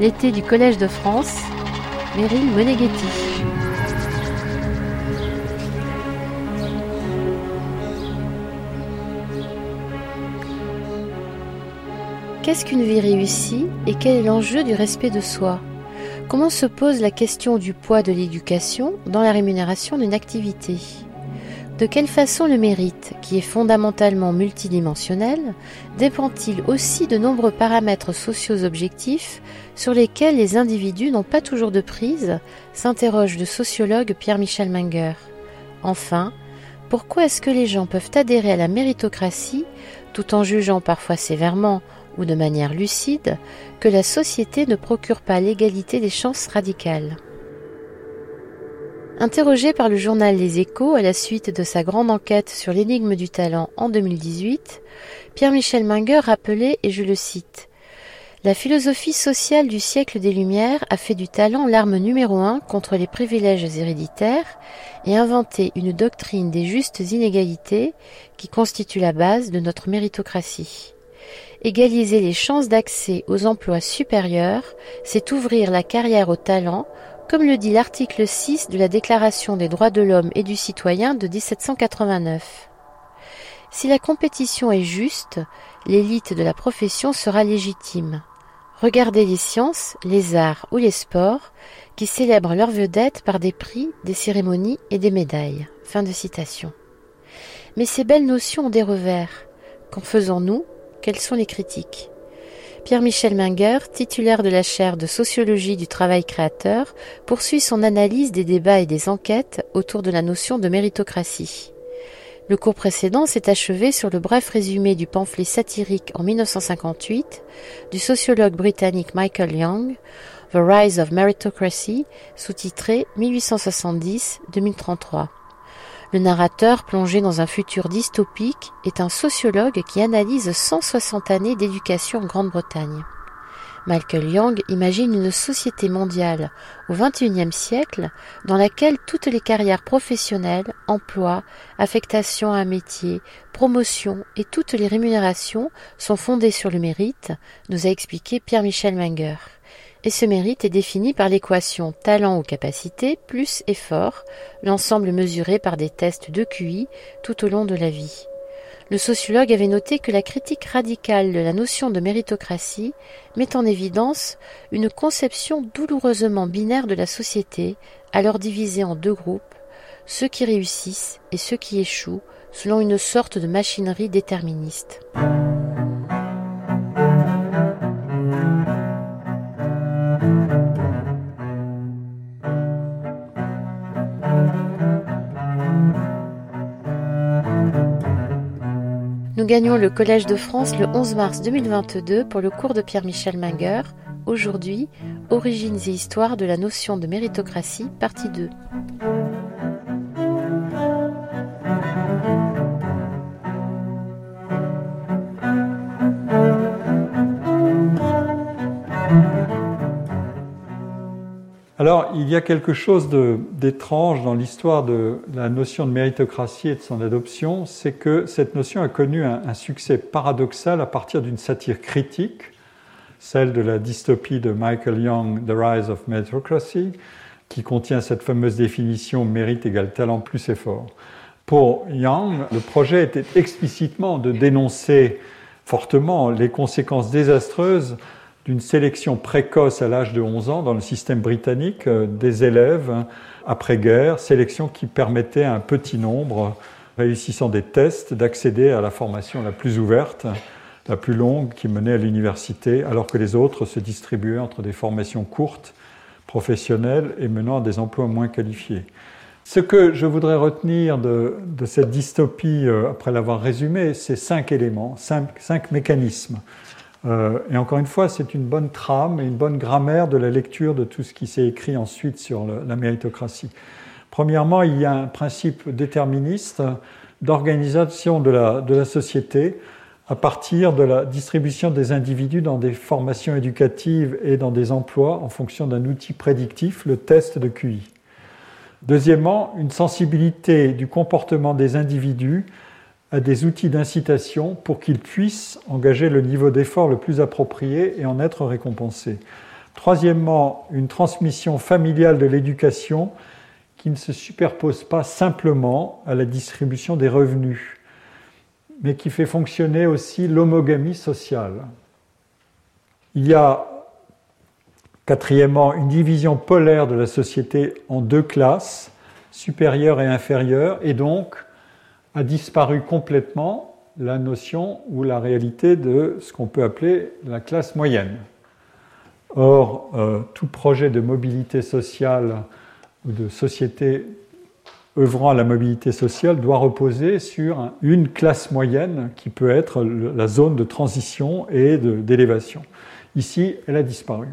L'été du Collège de France, Meryl Moneghetti. Qu'est-ce qu'une vie réussie et quel est l'enjeu du respect de soi? Comment se pose la question du poids de l'éducation dans la rémunération d'une activité? De quelle façon le mérite, qui est fondamentalement multidimensionnel, dépend-il aussi de nombreux paramètres sociaux objectifs sur lesquels les individus n'ont pas toujours de prise s'interroge le sociologue Pierre-Michel Menger. Enfin, pourquoi est-ce que les gens peuvent adhérer à la méritocratie tout en jugeant parfois sévèrement ou de manière lucide que la société ne procure pas l'égalité des chances radicales? Interrogé par le journal Les Échos à la suite de sa grande enquête sur l'énigme du talent en 2018, Pierre-Michel Menger rappelait, et je le cite, La philosophie sociale du siècle des Lumières a fait du talent l'arme numéro un contre les privilèges héréditaires et inventé une doctrine des justes inégalités qui constitue la base de notre méritocratie. Égaliser les chances d'accès aux emplois supérieurs, c'est ouvrir la carrière au talent, comme le dit l'article 6 de la Déclaration des droits de l'homme et du citoyen de 1789. Si la compétition est juste, l'élite de la profession sera légitime. Regardez les sciences, les arts ou les sports, qui célèbrent leurs vedettes par des prix, des cérémonies et des médailles. Fin de citation. Mais ces belles notions ont des revers. Qu'en faisons-nous? Quelles sont les critiques? Pierre-Michel Menger, titulaire de la chaire de sociologie du travail créateur, poursuit son analyse des débats et des enquêtes autour de la notion de méritocratie. Le cours précédent s'est achevé sur le bref résumé du pamphlet satirique en 1958 du sociologue britannique Michael Young, The Rise of Meritocracy, sous-titré 1870-2033. Le narrateur, plongé dans un futur dystopique, est un sociologue qui analyse 160 années d'éducation en Grande-Bretagne. Michael Young imagine une société mondiale au XXIe siècle dans laquelle toutes les carrières professionnelles, emplois, affectation à un métier, promotion et toutes les rémunérations sont fondées sur le mérite, nous a expliqué Pierre-Michel Menger et ce mérite est défini par l'équation talent ou capacité plus effort, l'ensemble mesuré par des tests de QI tout au long de la vie. Le sociologue avait noté que la critique radicale de la notion de méritocratie met en évidence une conception douloureusement binaire de la société, alors divisée en deux groupes, ceux qui réussissent et ceux qui échouent, selon une sorte de machinerie déterministe. Nous gagnons le Collège de France le 11 mars 2022 pour le cours de Pierre-Michel Menger. Aujourd'hui, Origines et histoire de la notion de méritocratie, partie 2. Alors, il y a quelque chose d'étrange dans l'histoire de la notion de méritocratie et de son adoption, c'est que cette notion a connu un, succès paradoxal à partir d'une satire critique, celle de la dystopie de Michael Young, The Rise of Meritocracy, qui contient cette fameuse définition mérite égale talent plus effort. Pour Young, le projet était explicitement de dénoncer fortement les conséquences désastreuses d'une sélection précoce à l'âge de 11 ans dans le système britannique euh, des élèves hein, après-guerre, sélection qui permettait à un petit nombre, réussissant des tests, d'accéder à la formation la plus ouverte, la plus longue qui menait à l'université, alors que les autres se distribuaient entre des formations courtes, professionnelles et menant à des emplois moins qualifiés. Ce que je voudrais retenir de, cette dystopie, euh, après l'avoir résumée, c'est cinq éléments, cinq mécanismes. Euh, et encore une fois, c'est une bonne trame et une bonne grammaire de la lecture de tout ce qui s'est écrit ensuite sur la méritocratie. Premièrement, il y a un principe déterministe d'organisation de la, de la société à partir de la distribution des individus dans des formations éducatives et dans des emplois en fonction d'un outil prédictif, le test de QI. Deuxièmement, une sensibilité du comportement des individus à des outils d'incitation pour qu'ils puissent engager le niveau d'effort le plus approprié et en être récompensés. Troisièmement, une transmission familiale de l'éducation qui ne se superpose pas simplement à la distribution des revenus, mais qui fait fonctionner aussi l'homogamie sociale. Il y a, quatrièmement, une division polaire de la société en deux classes, supérieure et inférieure, et donc a disparu complètement la notion ou la réalité de ce qu'on peut appeler la classe moyenne. Or, euh, tout projet de mobilité sociale ou de société œuvrant à la mobilité sociale doit reposer sur une classe moyenne qui peut être la zone de transition et d'élévation. Ici, elle a disparu.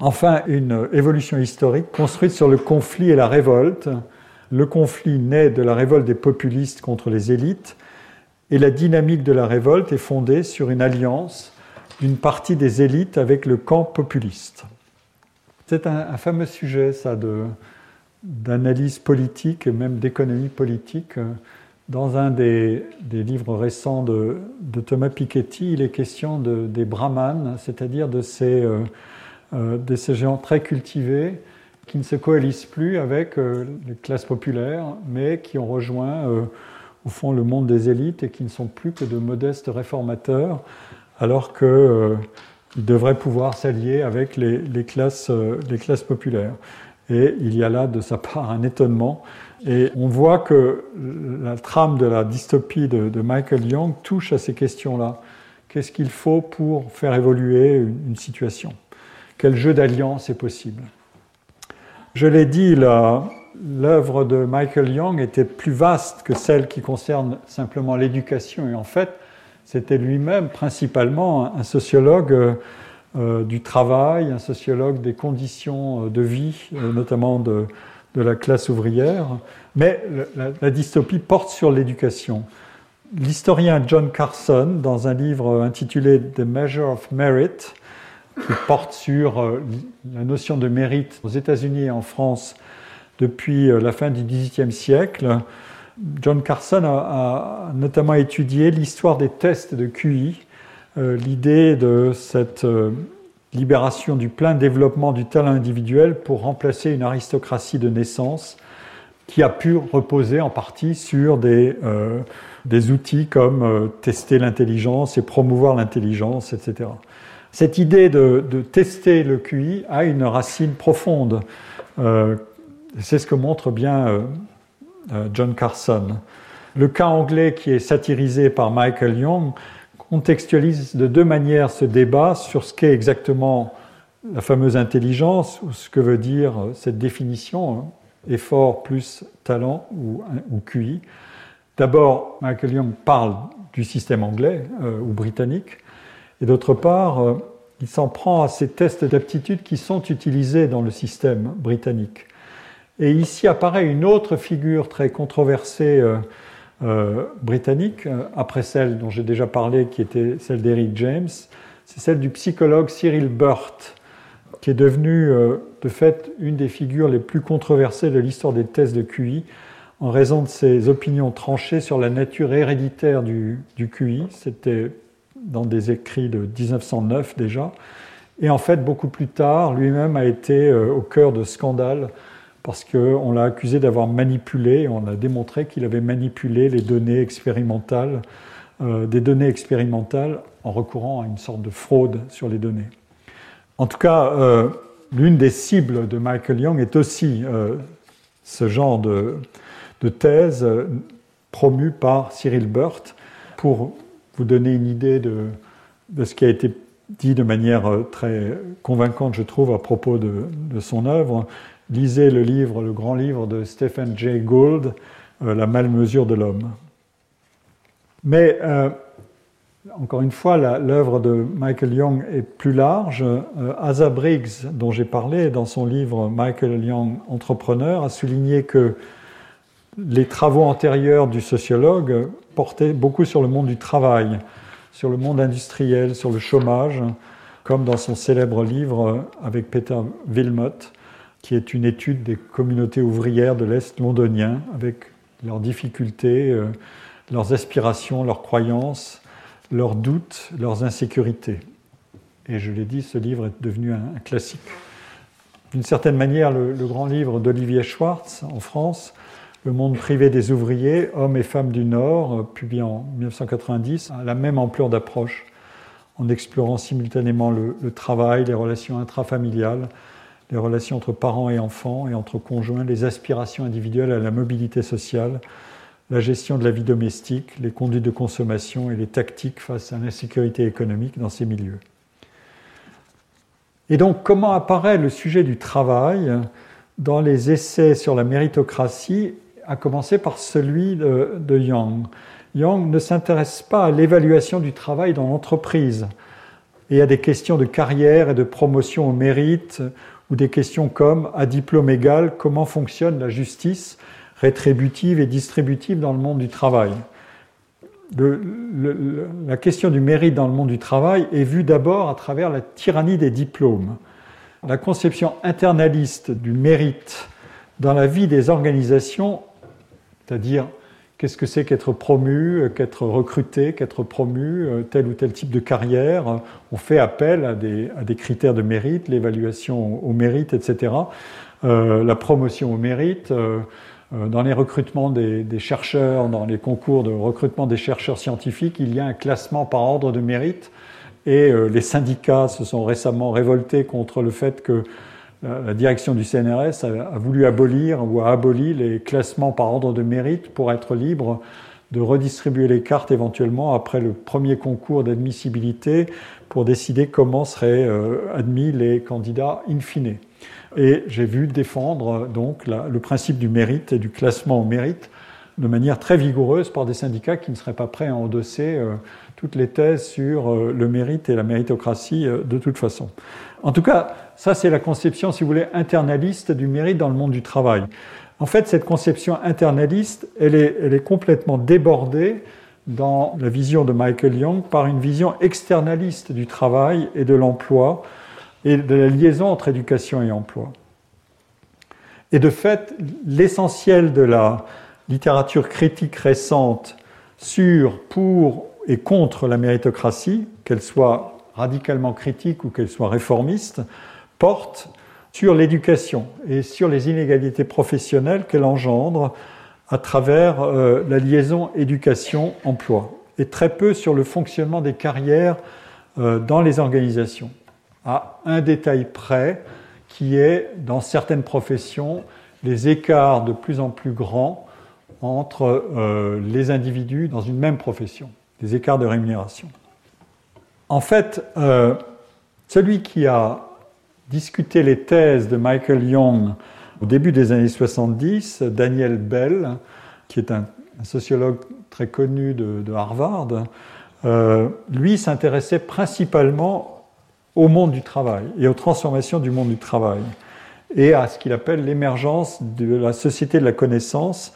Enfin, une évolution historique construite sur le conflit et la révolte. Le conflit naît de la révolte des populistes contre les élites et la dynamique de la révolte est fondée sur une alliance d'une partie des élites avec le camp populiste. C'est un, fameux sujet, ça, d'analyse politique et même d'économie politique. Dans un des, livres récents de, Thomas Piketty, il est question des brahmanes, c'est-à-dire de ces, euh, euh, de ces gens très cultivés qui ne se coalisent plus avec euh, les classes populaires, mais qui ont rejoint, au fond, le monde des élites et qui ne sont plus que de modestes réformateurs alors qu'ils euh, devraient pouvoir s'allier avec les, classes, euh, les classes populaires. Et il y a là de sa part un étonnement. Et on voit que la trame de la dystopie de, Michael Young touche à ces questions-là. Qu'est-ce qu'il faut pour faire évoluer une, situation? Quel jeu d'alliance est possible? Je l'ai dit, l'œuvre de Michael Young était plus vaste que celle qui concerne simplement l'éducation. Et en fait, c'était lui-même principalement un sociologue euh, euh, du travail, un sociologue des conditions euh, de vie, notamment de, la classe ouvrière. Mais la, dystopie porte sur l'éducation. L'historien John Carson, dans un livre intitulé The Measure of Merit, qui porte sur la notion de mérite aux États-Unis et en France depuis la fin du XVIIIe siècle, John Carson a, notamment étudié l'histoire des tests de QI, euh, l'idée de cette euh, libération du plein développement du talent individuel pour remplacer une aristocratie de naissance qui a pu reposer en partie sur euh, des outils comme tester l'intelligence et promouvoir l'intelligence, etc. Cette idée de, tester le QI a une racine profonde. C'est ce que montre bien euh, John Carson. Le cas anglais qui est satirisé par Michael Young contextualise de deux manières ce débat sur ce qu'est exactement la fameuse intelligence, ou ce que veut dire cette définition, hein, effort plus talent ou, QI. D'abord, Michael Young parle du système anglais euh, ou britannique, et d'autre part, euh, il s'en prend à ces tests d'aptitude qui sont utilisés dans le système britannique. Et ici apparaît une autre figure très controversée euh, euh, britannique, après celle dont j'ai déjà parlé, qui était celle d'Eric James, c'est celle du psychologue Cyril Burt, qui est devenu de fait une des figures les plus controversées de l'histoire des tests de QI, en raison de ses opinions tranchées sur la nature héréditaire du, du QI. C'était dans des écrits de 1909 déjà. Et en fait, beaucoup plus tard, lui-même a été au cœur de scandales parce qu'on l'a accusé d'avoir manipulé, on a démontré qu'il avait manipulé les données expérimentales, euh, des données expérimentales en recourant à une sorte de fraude sur les données. En tout cas, euh, l'une des cibles de Michael Young est aussi euh, ce genre de, thèse promue par Cyril Burt pour vous donner une idée de, ce qui a été dit de manière très convaincante, je trouve, à propos de, de son œuvre lisez le livre, le grand livre de Stephen Jay Gould, euh, La malmesure de l'homme. Mais euh, encore une fois, l'œuvre de Michael Young est plus large. Euh, Asa Briggs, dont j'ai parlé dans son livre Michael Young, entrepreneur, a souligné que les travaux antérieurs du sociologue portaient beaucoup sur le monde du travail, sur le monde industriel, sur le chômage, comme dans son célèbre livre avec Peter Wilmot, qui est une étude des communautés ouvrières de l'Est londonien, avec leurs difficultés, euh, leurs aspirations, leurs croyances, leurs doutes, leurs insécurités. Et je l'ai dit, ce livre est devenu un, classique. D'une certaine manière, le, grand livre d'Olivier Schwartz en France, Le monde privé des ouvriers, hommes et femmes du Nord, publié en 1990, a la même ampleur d'approche, en explorant simultanément le, le travail, les relations intrafamiliales, les relations entre parents et enfants et entre conjoints, les aspirations individuelles à la mobilité sociale, la gestion de la vie domestique, les conduites de consommation et les tactiques face à l'insécurité économique dans ces milieux. Et donc, comment apparaît le sujet du travail dans les essais sur la méritocratie, à commencer par celui de, Young Young ne s'intéresse pas à l'évaluation du travail dans l'entreprise et à des questions de carrière et de promotion au mérite ou des questions comme, à diplôme égal, comment fonctionne la justice rétributive et distributive dans le monde du travail. la question du mérite dans le monde du travail est vue d'abord à travers la tyrannie des diplômes. La conception internaliste du mérite dans la vie des organisations, c'est-à-dire qu'est-ce que c'est qu'être promu, qu'être recruté, qu'être promu, euh, tel ou tel type de carrière? On fait appel à des, critères de mérite, l'évaluation au mérite, etc. Euh, la promotion au mérite. Euh, euh, dans les recrutements des, chercheurs, dans les concours de recrutement des chercheurs scientifiques, il y a un classement par ordre de mérite. Et les syndicats se sont récemment révoltés contre le fait que la direction du CNRS a, voulu abolir ou a aboli les classements par ordre de mérite pour être libre de redistribuer les cartes éventuellement après le premier concours d'admissibilité pour décider comment seraient euh, admis les candidats in fine. Et j'ai vu défendre donc le principe du mérite et du classement au mérite de manière très vigoureuse par des syndicats qui ne seraient pas prêts à endosser euh, toutes les thèses sur euh, le mérite et la méritocratie de toute façon. En tout cas, ça c'est la conception, si vous voulez, internaliste du mérite dans le monde du travail. En fait, cette conception internaliste, elle est, complètement débordée dans la vision de Michael Young par une vision externaliste du travail et de l'emploi et de la liaison entre éducation et emploi. Et de fait, l'essentiel de la littérature critique récente sur, pour et contre la méritocratie, qu'elle soit radicalement critique ou qu'elle soit réformiste, porte sur l'éducation et sur les inégalités professionnelles qu'elle engendre à travers euh, la liaison éducation-emploi, et très peu sur le fonctionnement des carrières euh, dans les organisations, à un détail près qui est, dans certaines professions, les écarts de plus en plus grands entre euh, les individus dans une même profession, des écarts de rémunération. En fait, celui qui a discuté les thèses de Michael Young au début des années 70, Daniel Bell, qui est un, sociologue très connu de, Harvard, euh, lui s'intéressait principalement au monde du travail et aux transformations du monde du travail et à ce qu'il appelle l'émergence de la société de la connaissance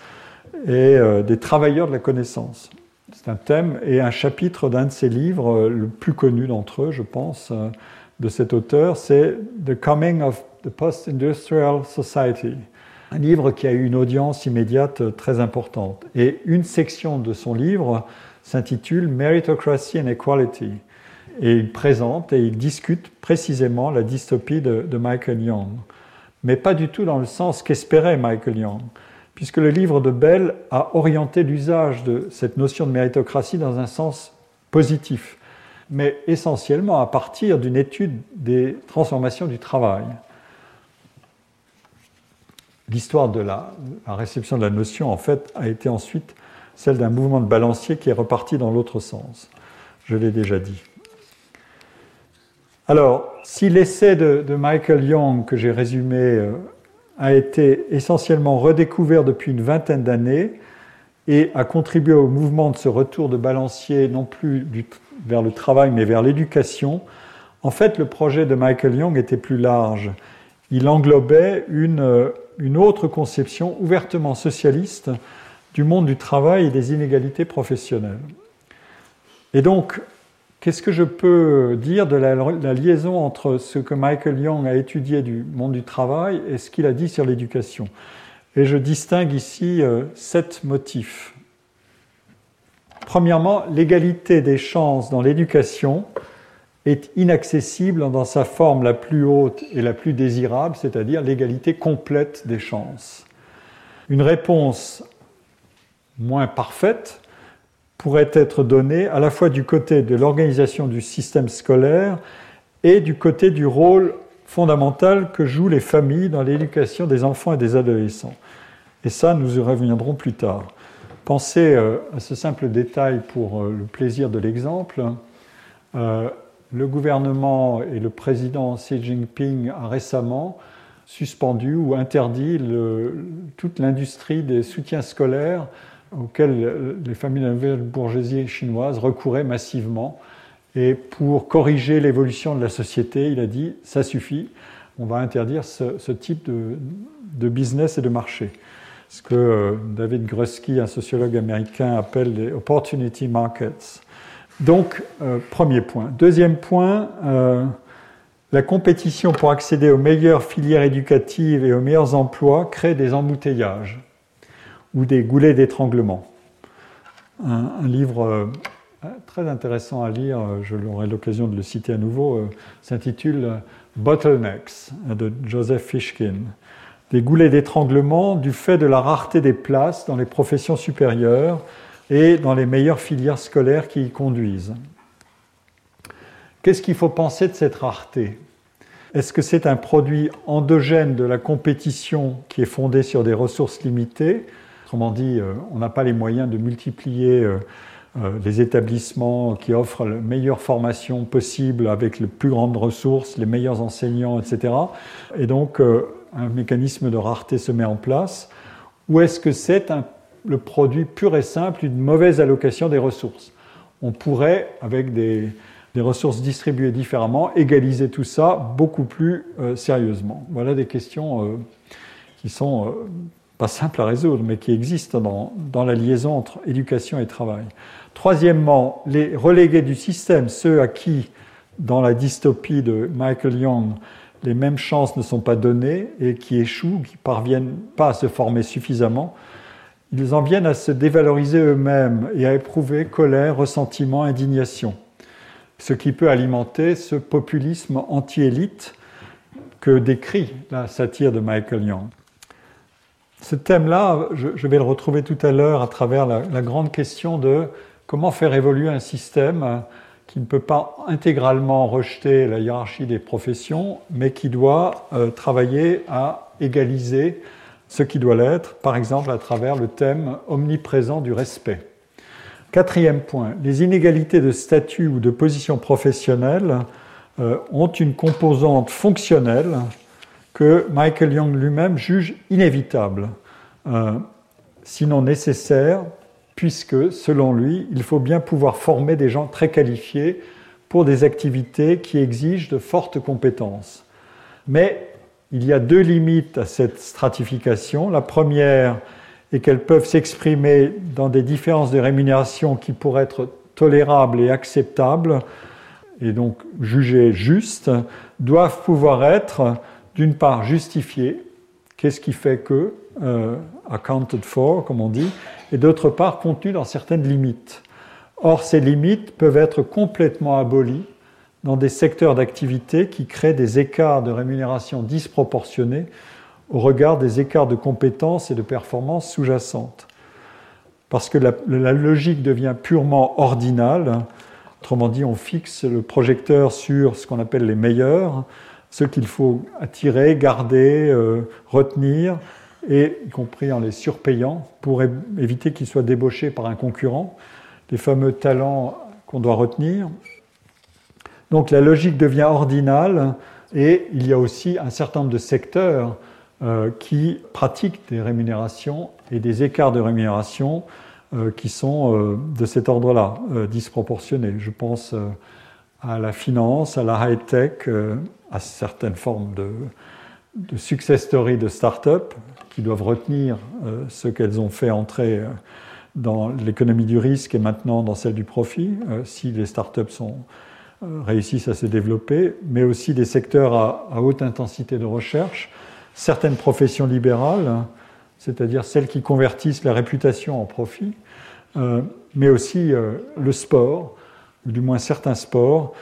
et euh, des travailleurs de la connaissance. C'est un thème et un chapitre d'un de ses livres, euh, le plus connu d'entre eux, je pense, de cet auteur, c'est The Coming of the Post-Industrial Society, un livre qui a eu une audience immédiate euh, très importante. Et une section de son livre s'intitule Meritocracy and Equality. Et il présente et il discute précisément la dystopie de, de Michael Young, mais pas du tout dans le sens qu'espérait Michael Young puisque le livre de Bell a orienté l'usage de cette notion de méritocratie dans un sens positif, mais essentiellement à partir d'une étude des transformations du travail. L'histoire de la, réception de la notion, en fait, a été ensuite celle d'un mouvement de balancier qui est reparti dans l'autre sens. Je l'ai déjà dit. Alors, si l'essai de, Michael Young, que j'ai résumé euh, a été essentiellement redécouvert depuis une vingtaine d'années et a contribué au mouvement de ce retour de balancier, non plus vers le travail, mais vers l'éducation. En fait, le projet de Michael Young était plus large. Il englobait une, une autre conception ouvertement socialiste du monde du travail et des inégalités professionnelles. Et donc, Qu'est-ce que je peux dire de la, liaison entre ce que Michael Young a étudié du monde du travail et ce qu'il a dit sur l'éducation? Et je distingue ici euh, sept motifs. Premièrement, l'égalité des chances dans l'éducation est inaccessible dans sa forme la plus haute et la plus désirable, c'est-à-dire l'égalité complète des chances. Une réponse moins parfaite pourrait être donnée à la fois du côté de l'organisation du système scolaire et du côté du rôle fondamental que jouent les familles dans l'éducation des enfants et des adolescents. Et ça, nous y reviendrons plus tard. Pensez euh, à ce simple détail pour euh, le plaisir de l'exemple. Euh, le gouvernement et le président Xi Jinping a récemment suspendu ou interdit toute l'industrie des soutiens scolaires auxquels les familles de la nouvelle bourgeoisie chinoise recouraient massivement. Et pour corriger l'évolution de la société, il a dit ça suffit, on va interdire ce, type de, business et de marché. Ce que euh, David Grusky, un sociologue américain, appelle les opportunity markets. Donc, euh, premier point. Deuxième point, euh, la compétition pour accéder aux meilleures filières éducatives et aux meilleurs emplois crée des embouteillages ou des goulets d'étranglement. Un, livre très intéressant à lire, je l'aurai l'occasion de le citer à nouveau, s'intitule Bottlenecks de Joseph Fishkin. Des goulets d'étranglement du fait de la rareté des places dans les professions supérieures et dans les meilleures filières scolaires qui y conduisent. Qu'est-ce qu'il faut penser de cette rareté? Est-ce que c'est un produit endogène de la compétition qui est fondée sur des ressources limitées? Autrement dit, euh, on n'a pas les moyens de multiplier euh, euh, les établissements qui offrent la meilleure formation possible avec les plus grandes ressources, les meilleurs enseignants, etc. Et donc, un mécanisme de rareté se met en place. Ou est-ce que c'est le produit pur et simple d'une mauvaise allocation des ressources? On pourrait, avec des, ressources distribuées différemment, égaliser tout ça beaucoup plus euh, sérieusement. Voilà des questions euh, qui sont euh, pas simples à résoudre, mais qui existent dans, la liaison entre éducation et travail. Troisièmement, les relégués du système, ceux à qui, dans la dystopie de Michael Young, les mêmes chances ne sont pas données et qui échouent, qui parviennent pas à se former suffisamment, ils en viennent à se dévaloriser eux-mêmes et à éprouver colère, ressentiment, indignation, ce qui peut alimenter ce populisme anti-élite que décrit la satire de Michael Young. Ce thème-là, je, vais le retrouver tout à l'heure à travers la, grande question de comment faire évoluer un système qui ne peut pas intégralement rejeter la hiérarchie des professions, mais qui doit euh, travailler à égaliser ce qui doit l'être, par exemple à travers le thème omniprésent du respect? Quatrième point, les inégalités de statut ou de position professionnelle euh, ont une composante fonctionnelle que Michael Young lui-même juge inévitable, euh, sinon nécessaire, puisque, selon lui, il faut bien pouvoir former des gens très qualifiés pour des activités qui exigent de fortes compétences. Mais il y a deux limites à cette stratification. La première est qu'elles peuvent s'exprimer dans des différences de rémunération qui pourraient être tolérables et acceptables, et donc jugées justes, doivent pouvoir être, d'une part, justifiées, qu'est-ce qui fait que, euh, accounted for, comme on dit, et d'autre part, contenues dans certaines limites. Or, ces limites peuvent être complètement abolies dans des secteurs d'activité qui créent des écarts de rémunération disproportionnés au regard des écarts de compétences et de performances sous-jacentes. Parce que la, logique devient purement ordinale, autrement dit, on fixe le projecteur sur ce qu'on appelle les meilleurs, ceux qu'il faut attirer, garder, euh, retenir, et y compris en les surpayant pour éviter qu'ils soient débauchés par un concurrent, les fameux talents qu'on doit retenir, donc la logique devient ordinale et il y a aussi un certain nombre de secteurs euh, qui pratiquent des rémunérations et des écarts de rémunération euh, qui sont euh, de cet ordre-là, disproportionnés. Je pense à la finance, à la high-tech, à certaines formes de, de success story de start-up qui doivent retenir ce qu'elles ont fait entrer dans l'économie du risque et maintenant dans celle du profit, si les start-up sont euh, réussissent à se développer, mais aussi des secteurs à, haute intensité de recherche, certaines professions libérales, c'est-à-dire celles qui convertissent la réputation en profit, euh, mais aussi euh, le sport, ou du moins certains sports,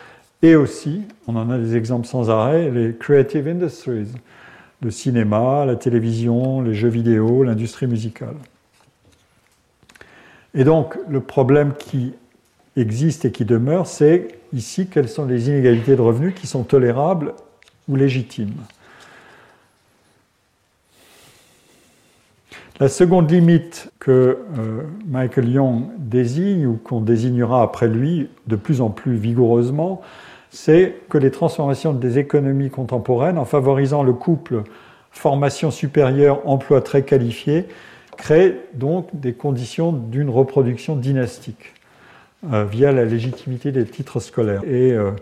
et aussi, on en a des exemples sans arrêt, les creative industries, le cinéma, la télévision, les jeux vidéo, l'industrie musicale. Et donc, le problème qui existe et qui demeure, c'est ici quelles sont les inégalités de revenus qui sont tolérables ou légitimes. La seconde limite que euh, Michael Young désigne, ou qu'on désignera après lui de plus en plus vigoureusement, c'est que les transformations des économies contemporaines, en favorisant le couple formation supérieure, emploi très qualifié, créent donc des conditions d'une reproduction dynastique euh, via la légitimité des titres scolaires. Et euh,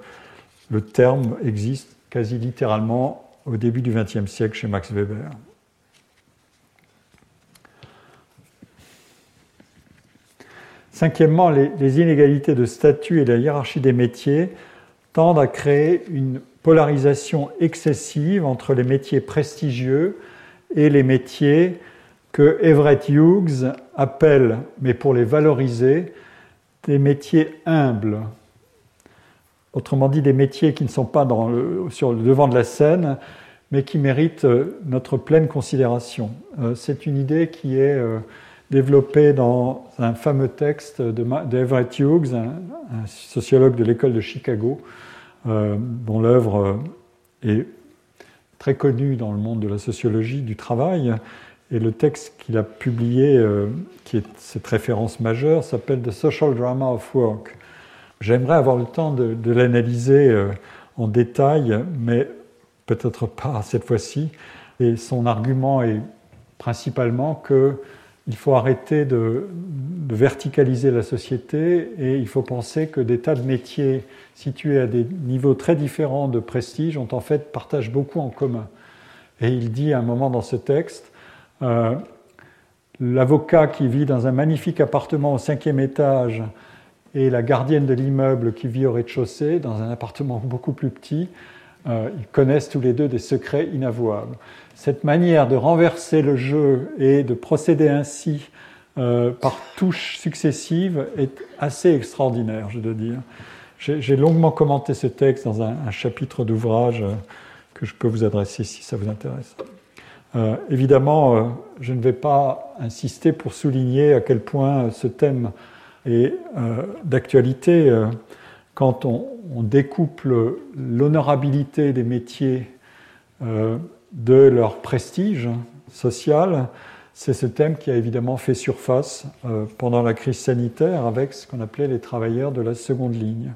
le terme existe quasi littéralement au début du XXe siècle chez Max Weber. Cinquièmement, les, inégalités de statut et la hiérarchie des métiers tendent à créer une polarisation excessive entre les métiers prestigieux et les métiers que Everett Hughes appelle, mais pour les valoriser, des métiers humbles. Autrement dit, des métiers qui ne sont pas sur le devant de la scène, mais qui méritent notre pleine considération. Euh, c'est une idée qui est euh, développé dans un fameux texte d'Everett Hughes, un, sociologue de l'école de Chicago, euh, dont l'œuvre euh, est très connue dans le monde de la sociologie du travail. Et le texte qu'il a publié, euh, qui est cette référence majeure, s'appelle The Social Drama of Work. J'aimerais avoir le temps de, de l'analyser en détail, mais peut-être pas cette fois-ci. Et son argument est principalement que il faut arrêter de, verticaliser la société et il faut penser que des tas de métiers situés à des niveaux très différents de prestige ont en fait partagent beaucoup en commun. Et il dit à un moment dans ce texte, euh, l'avocat qui vit dans un magnifique appartement au cinquième étage et la gardienne de l'immeuble qui vit au rez-de-chaussée dans un appartement beaucoup plus petit, euh, ils connaissent tous les deux des secrets inavouables cette manière de renverser le jeu et de procéder ainsi euh, par touches successives est assez extraordinaire, je dois dire. J'ai longuement commenté ce texte dans un, chapitre d'ouvrage euh, que je peux vous adresser si ça vous intéresse. Euh, évidemment, je ne vais pas insister pour souligner à quel point ce thème est d'actualité quand on, on découple l'honorabilité des métiers de leur prestige social, c'est ce thème qui a évidemment fait surface euh, pendant la crise sanitaire avec ce qu'on appelait les travailleurs de la seconde ligne.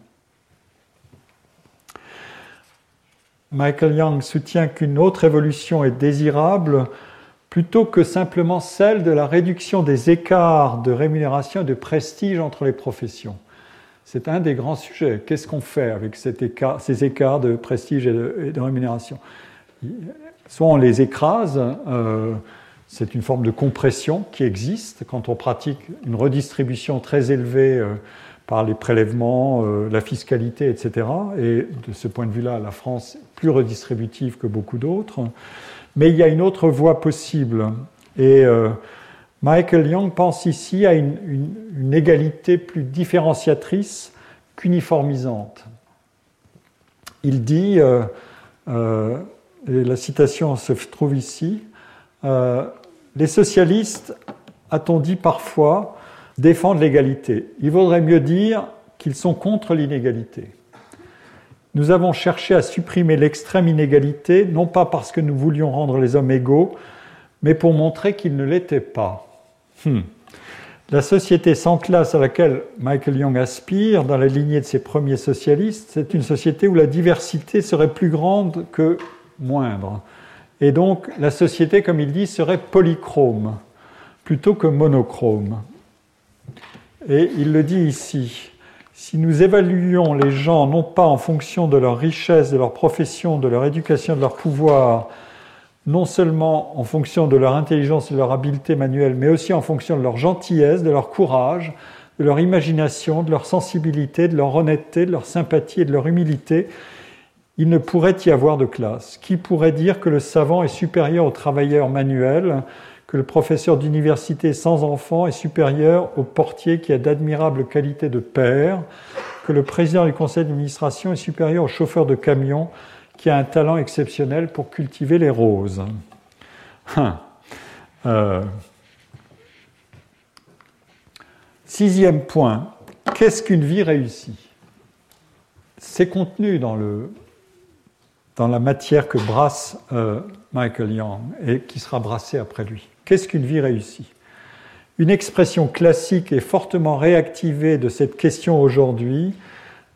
Michael Young soutient qu'une autre évolution est désirable plutôt que simplement celle de la réduction des écarts de rémunération et de prestige entre les professions. C'est un des grands sujets. Qu'est-ce qu'on fait avec ces écarts de prestige et de rémunération? Soit on les écrase, euh, c'est une forme de compression qui existe quand on pratique une redistribution très élevée euh, par les prélèvements, euh, la fiscalité, etc. Et de ce point de vue-là, la France est plus redistributive que beaucoup d'autres. Mais il y a une autre voie possible. Et Michael Young pense ici à une, une égalité plus différenciatrice qu'uniformisante. Il dit la citation se trouve ici, euh, les socialistes, a-t-on dit parfois, défendent l'égalité. Il vaudrait mieux dire qu'ils sont contre l'inégalité. Nous avons cherché à supprimer l'extrême inégalité, non pas parce que nous voulions rendre les hommes égaux, mais pour montrer qu'ils ne l'étaient pas. Hmm. La société sans classe à laquelle Michael Young aspire, dans la lignée de ses premiers socialistes, c'est une société où la diversité serait plus grande que moindre. Et donc la société, comme il dit, serait polychrome plutôt que monochrome. Et il le dit ici. Si nous évaluions les gens non pas en fonction de leur richesse, de leur profession, de leur éducation, de leur pouvoir, non seulement en fonction de leur intelligence et de leur habileté manuelle, mais aussi en fonction de leur gentillesse, de leur courage, de leur imagination, de leur sensibilité, de leur honnêteté, de leur sympathie et de leur humilité, il ne pourrait y avoir de classe. Qui pourrait dire que le savant est supérieur au travailleur manuel, que le professeur d'université sans enfant est supérieur au portier qui a d'admirables qualités de père, que le président du conseil d'administration est supérieur au chauffeur de camion qui a un talent exceptionnel pour cultiver les roses. Hein. Euh, sixième point, qu'est-ce qu'une vie réussie? C'est contenu dans, le, dans la matière que brasse euh, Michael Young et qui sera brassée après lui. Qu'est-ce qu'une vie réussie? Une expression classique et fortement réactivée de cette question aujourd'hui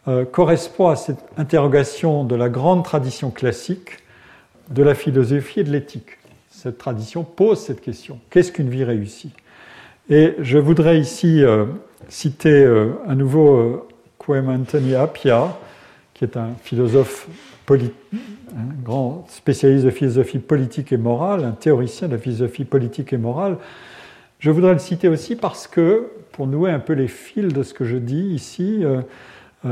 euh, correspond à cette interrogation de la grande tradition classique de la philosophie et de l'éthique. Cette tradition pose cette question. Qu'est-ce qu'une vie réussie? Et je voudrais ici euh, citer euh, à nouveau Kwame Anthony Appiah, qui est un philosophe un grand spécialiste de philosophie politique et morale, un théoricien de la philosophie politique et morale. Je voudrais le citer aussi parce que, pour nouer un peu les fils de ce que je dis ici, euh,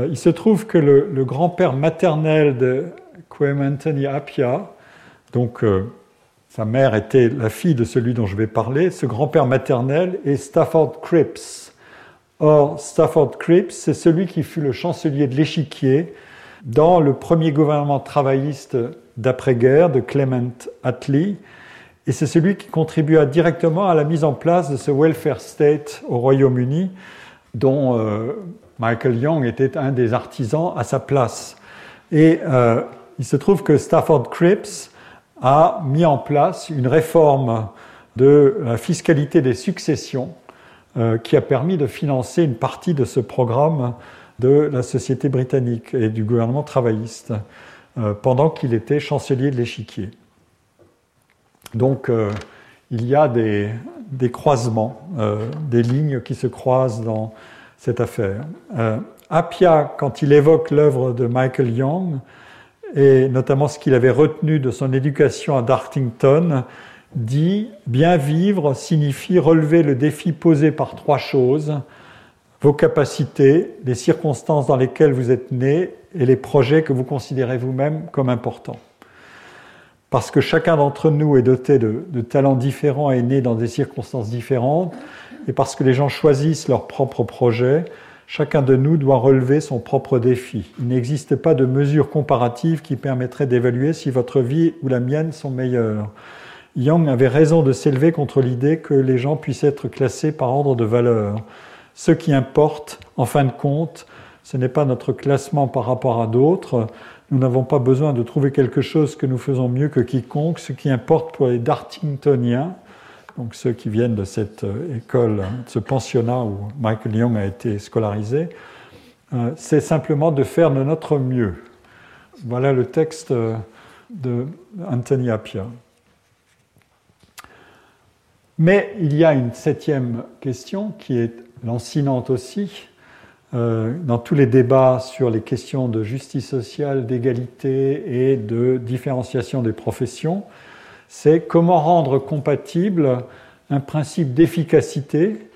il se trouve que le, grand-père maternel de Kwame Anthony Appiah, donc euh, sa mère était la fille de celui dont je vais parler, ce grand-père maternel est Stafford Cripps. Or, Stafford Cripps, c'est celui qui fut le chancelier de l'échiquier dans le premier gouvernement travailliste d'après-guerre de Clement Attlee, et c'est celui qui contribua directement à la mise en place de ce welfare state au Royaume-Uni, dont euh, Michael Young était un des artisans à sa place. Et euh, il se trouve que Stafford Cripps a mis en place une réforme de la fiscalité des successions euh, qui a permis de financer une partie de ce programme de la société britannique et du gouvernement travailliste euh, pendant qu'il était chancelier de l'échiquier. Donc il y a des, croisements, des lignes qui se croisent dans cette affaire. Euh, Appia, quand il évoque l'œuvre de Michael Young, et notamment ce qu'il avait retenu de son éducation à Dartington, dit Bien vivre signifie relever le défi posé par trois choses vos capacités, les circonstances dans lesquelles vous êtes né et les projets que vous considérez vous-même comme importants. Parce que chacun d'entre nous est doté de, talents différents et né dans des circonstances différentes, et parce que les gens choisissent leur propre projet, chacun de nous doit relever son propre défi. Il n'existe pas de mesure comparative qui permettrait d'évaluer si votre vie ou la mienne sont meilleures. Young avait raison de s'élever contre l'idée que les gens puissent être classés par ordre de valeur. Ce qui importe, en fin de compte, ce n'est pas notre classement par rapport à d'autres. Nous n'avons pas besoin de trouver quelque chose que nous faisons mieux que quiconque. Ce qui importe pour les Dartingtoniens, donc ceux qui viennent de cette euh, école, de ce pensionnat où Michael Young a été scolarisé, euh, c'est simplement de faire de notre mieux. Voilà le texte euh, de Anthony Appia. Mais il y a une septième question qui est lancinante aussi. dans tous les débats sur les questions de justice sociale, d'égalité et de différenciation des professions, c'est comment rendre compatible un principe d'efficacité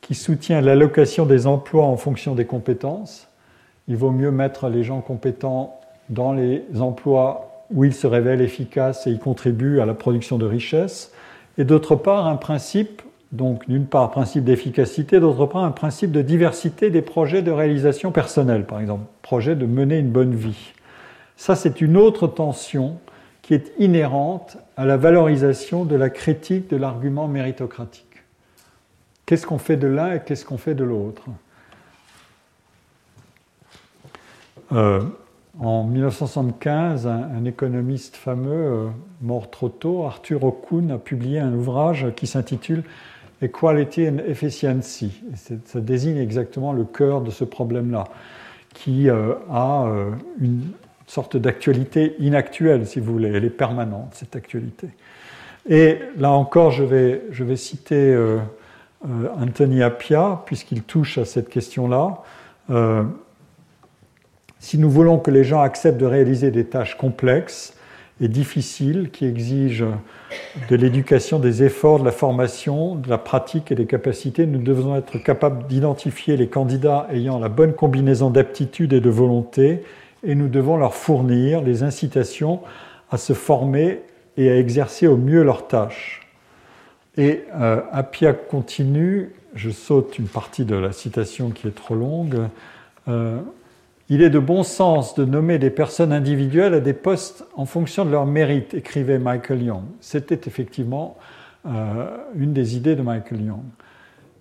qui soutient l'allocation des emplois en fonction des compétences. Il vaut mieux mettre les gens compétents dans les emplois où ils se révèlent efficaces et ils contribuent à la production de richesses. Et d'autre part, un principe, donc d'une part, principe d'efficacité, d'autre part, un principe de diversité des projets de réalisation personnelle, par exemple, projet de mener une bonne vie. Ça, c'est une autre tension qui est inhérente à la valorisation de la critique de l'argument méritocratique. Qu'est-ce qu'on fait de l'un et qu'est-ce qu'on fait de l'autre? Euh, En 1975, un, économiste fameux, euh, mort trop tôt, Arthur Okun, a publié un ouvrage qui s'intitule Equality and Efficiency. ça désigne exactement le cœur de ce problème-là, qui euh, a une sorte d'actualité inactuelle, si vous voulez. Elle est permanente, cette actualité. Et là encore, je vais, je vais citer euh, euh, Anthony Appia, puisqu'il touche à cette question-là. Euh, si nous voulons que les gens acceptent de réaliser des tâches complexes et difficiles, qui exigent de l'éducation, des efforts, de la formation, de la pratique et des capacités, nous devons être capables d'identifier les candidats ayant la bonne combinaison d'aptitude et de volonté et nous devons leur fournir les incitations à se former et à exercer au mieux leurs tâches. Et euh, Appia continue, je saute une partie de la citation qui est trop longue, euh, il est de bon sens de nommer des personnes individuelles à des postes en fonction de leur mérite, écrivait Michael Young. C'était effectivement euh, une des idées de Michael Young.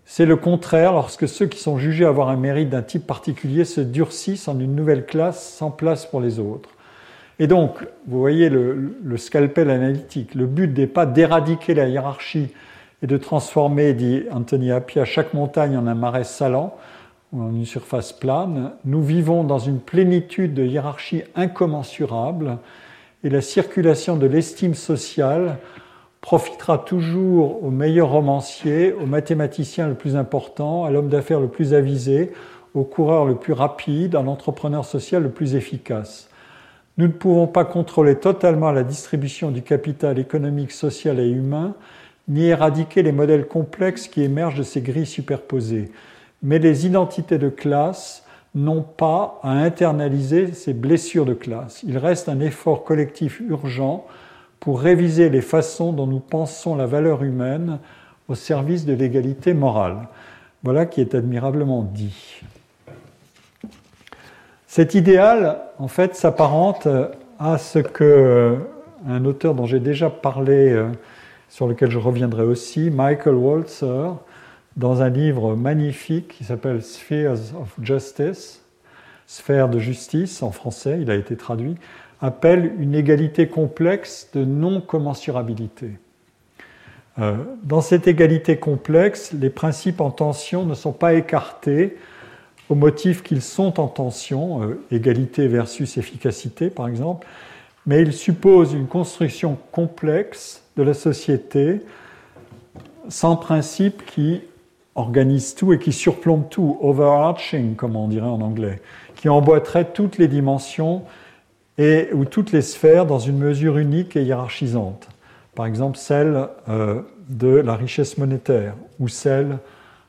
C'est le contraire lorsque ceux qui sont jugés avoir un mérite d'un type particulier se durcissent en une nouvelle classe sans place pour les autres. Et donc, vous voyez le, scalpel analytique. Le but n'est pas d'éradiquer la hiérarchie et de transformer, dit Anthony Appia, chaque montagne en un marais salant ou en une surface plane. Nous vivons dans une plénitude de hiérarchie incommensurable et la circulation de l'estime sociale profitera toujours au meilleur romancier, au mathématicien le plus important, à l'homme d'affaires le plus avisé, au coureur le plus rapide, à l'entrepreneur social le plus efficace. Nous ne pouvons pas contrôler totalement la distribution du capital économique, social et humain, ni éradiquer les modèles complexes qui émergent de ces grilles superposées. Mais les identités de classe n'ont pas à internaliser ces blessures de classe. Il reste un effort collectif urgent pour réviser les façons dont nous pensons la valeur humaine au service de l'égalité morale. Voilà qui est admirablement dit. Cet idéal, en fait, s'apparente à ce que euh, un auteur dont j'ai déjà parlé, euh, sur lequel je reviendrai aussi, Michael Walzer, dans un livre magnifique qui s'appelle Spheres of Justice, Sphère de justice en français, il a été traduit, appelle une égalité complexe de non-commensurabilité. Euh, dans cette égalité complexe, les principes en tension ne sont pas écartés au motif qu'ils sont en tension, euh, égalité versus efficacité par exemple, mais ils supposent une construction complexe de la société sans principe qui organise tout et qui surplombe tout, overarching comme on dirait en anglais, qui emboîterait toutes les dimensions et ou toutes les sphères dans une mesure unique et hiérarchisante. Par exemple, celle euh, de la richesse monétaire ou celle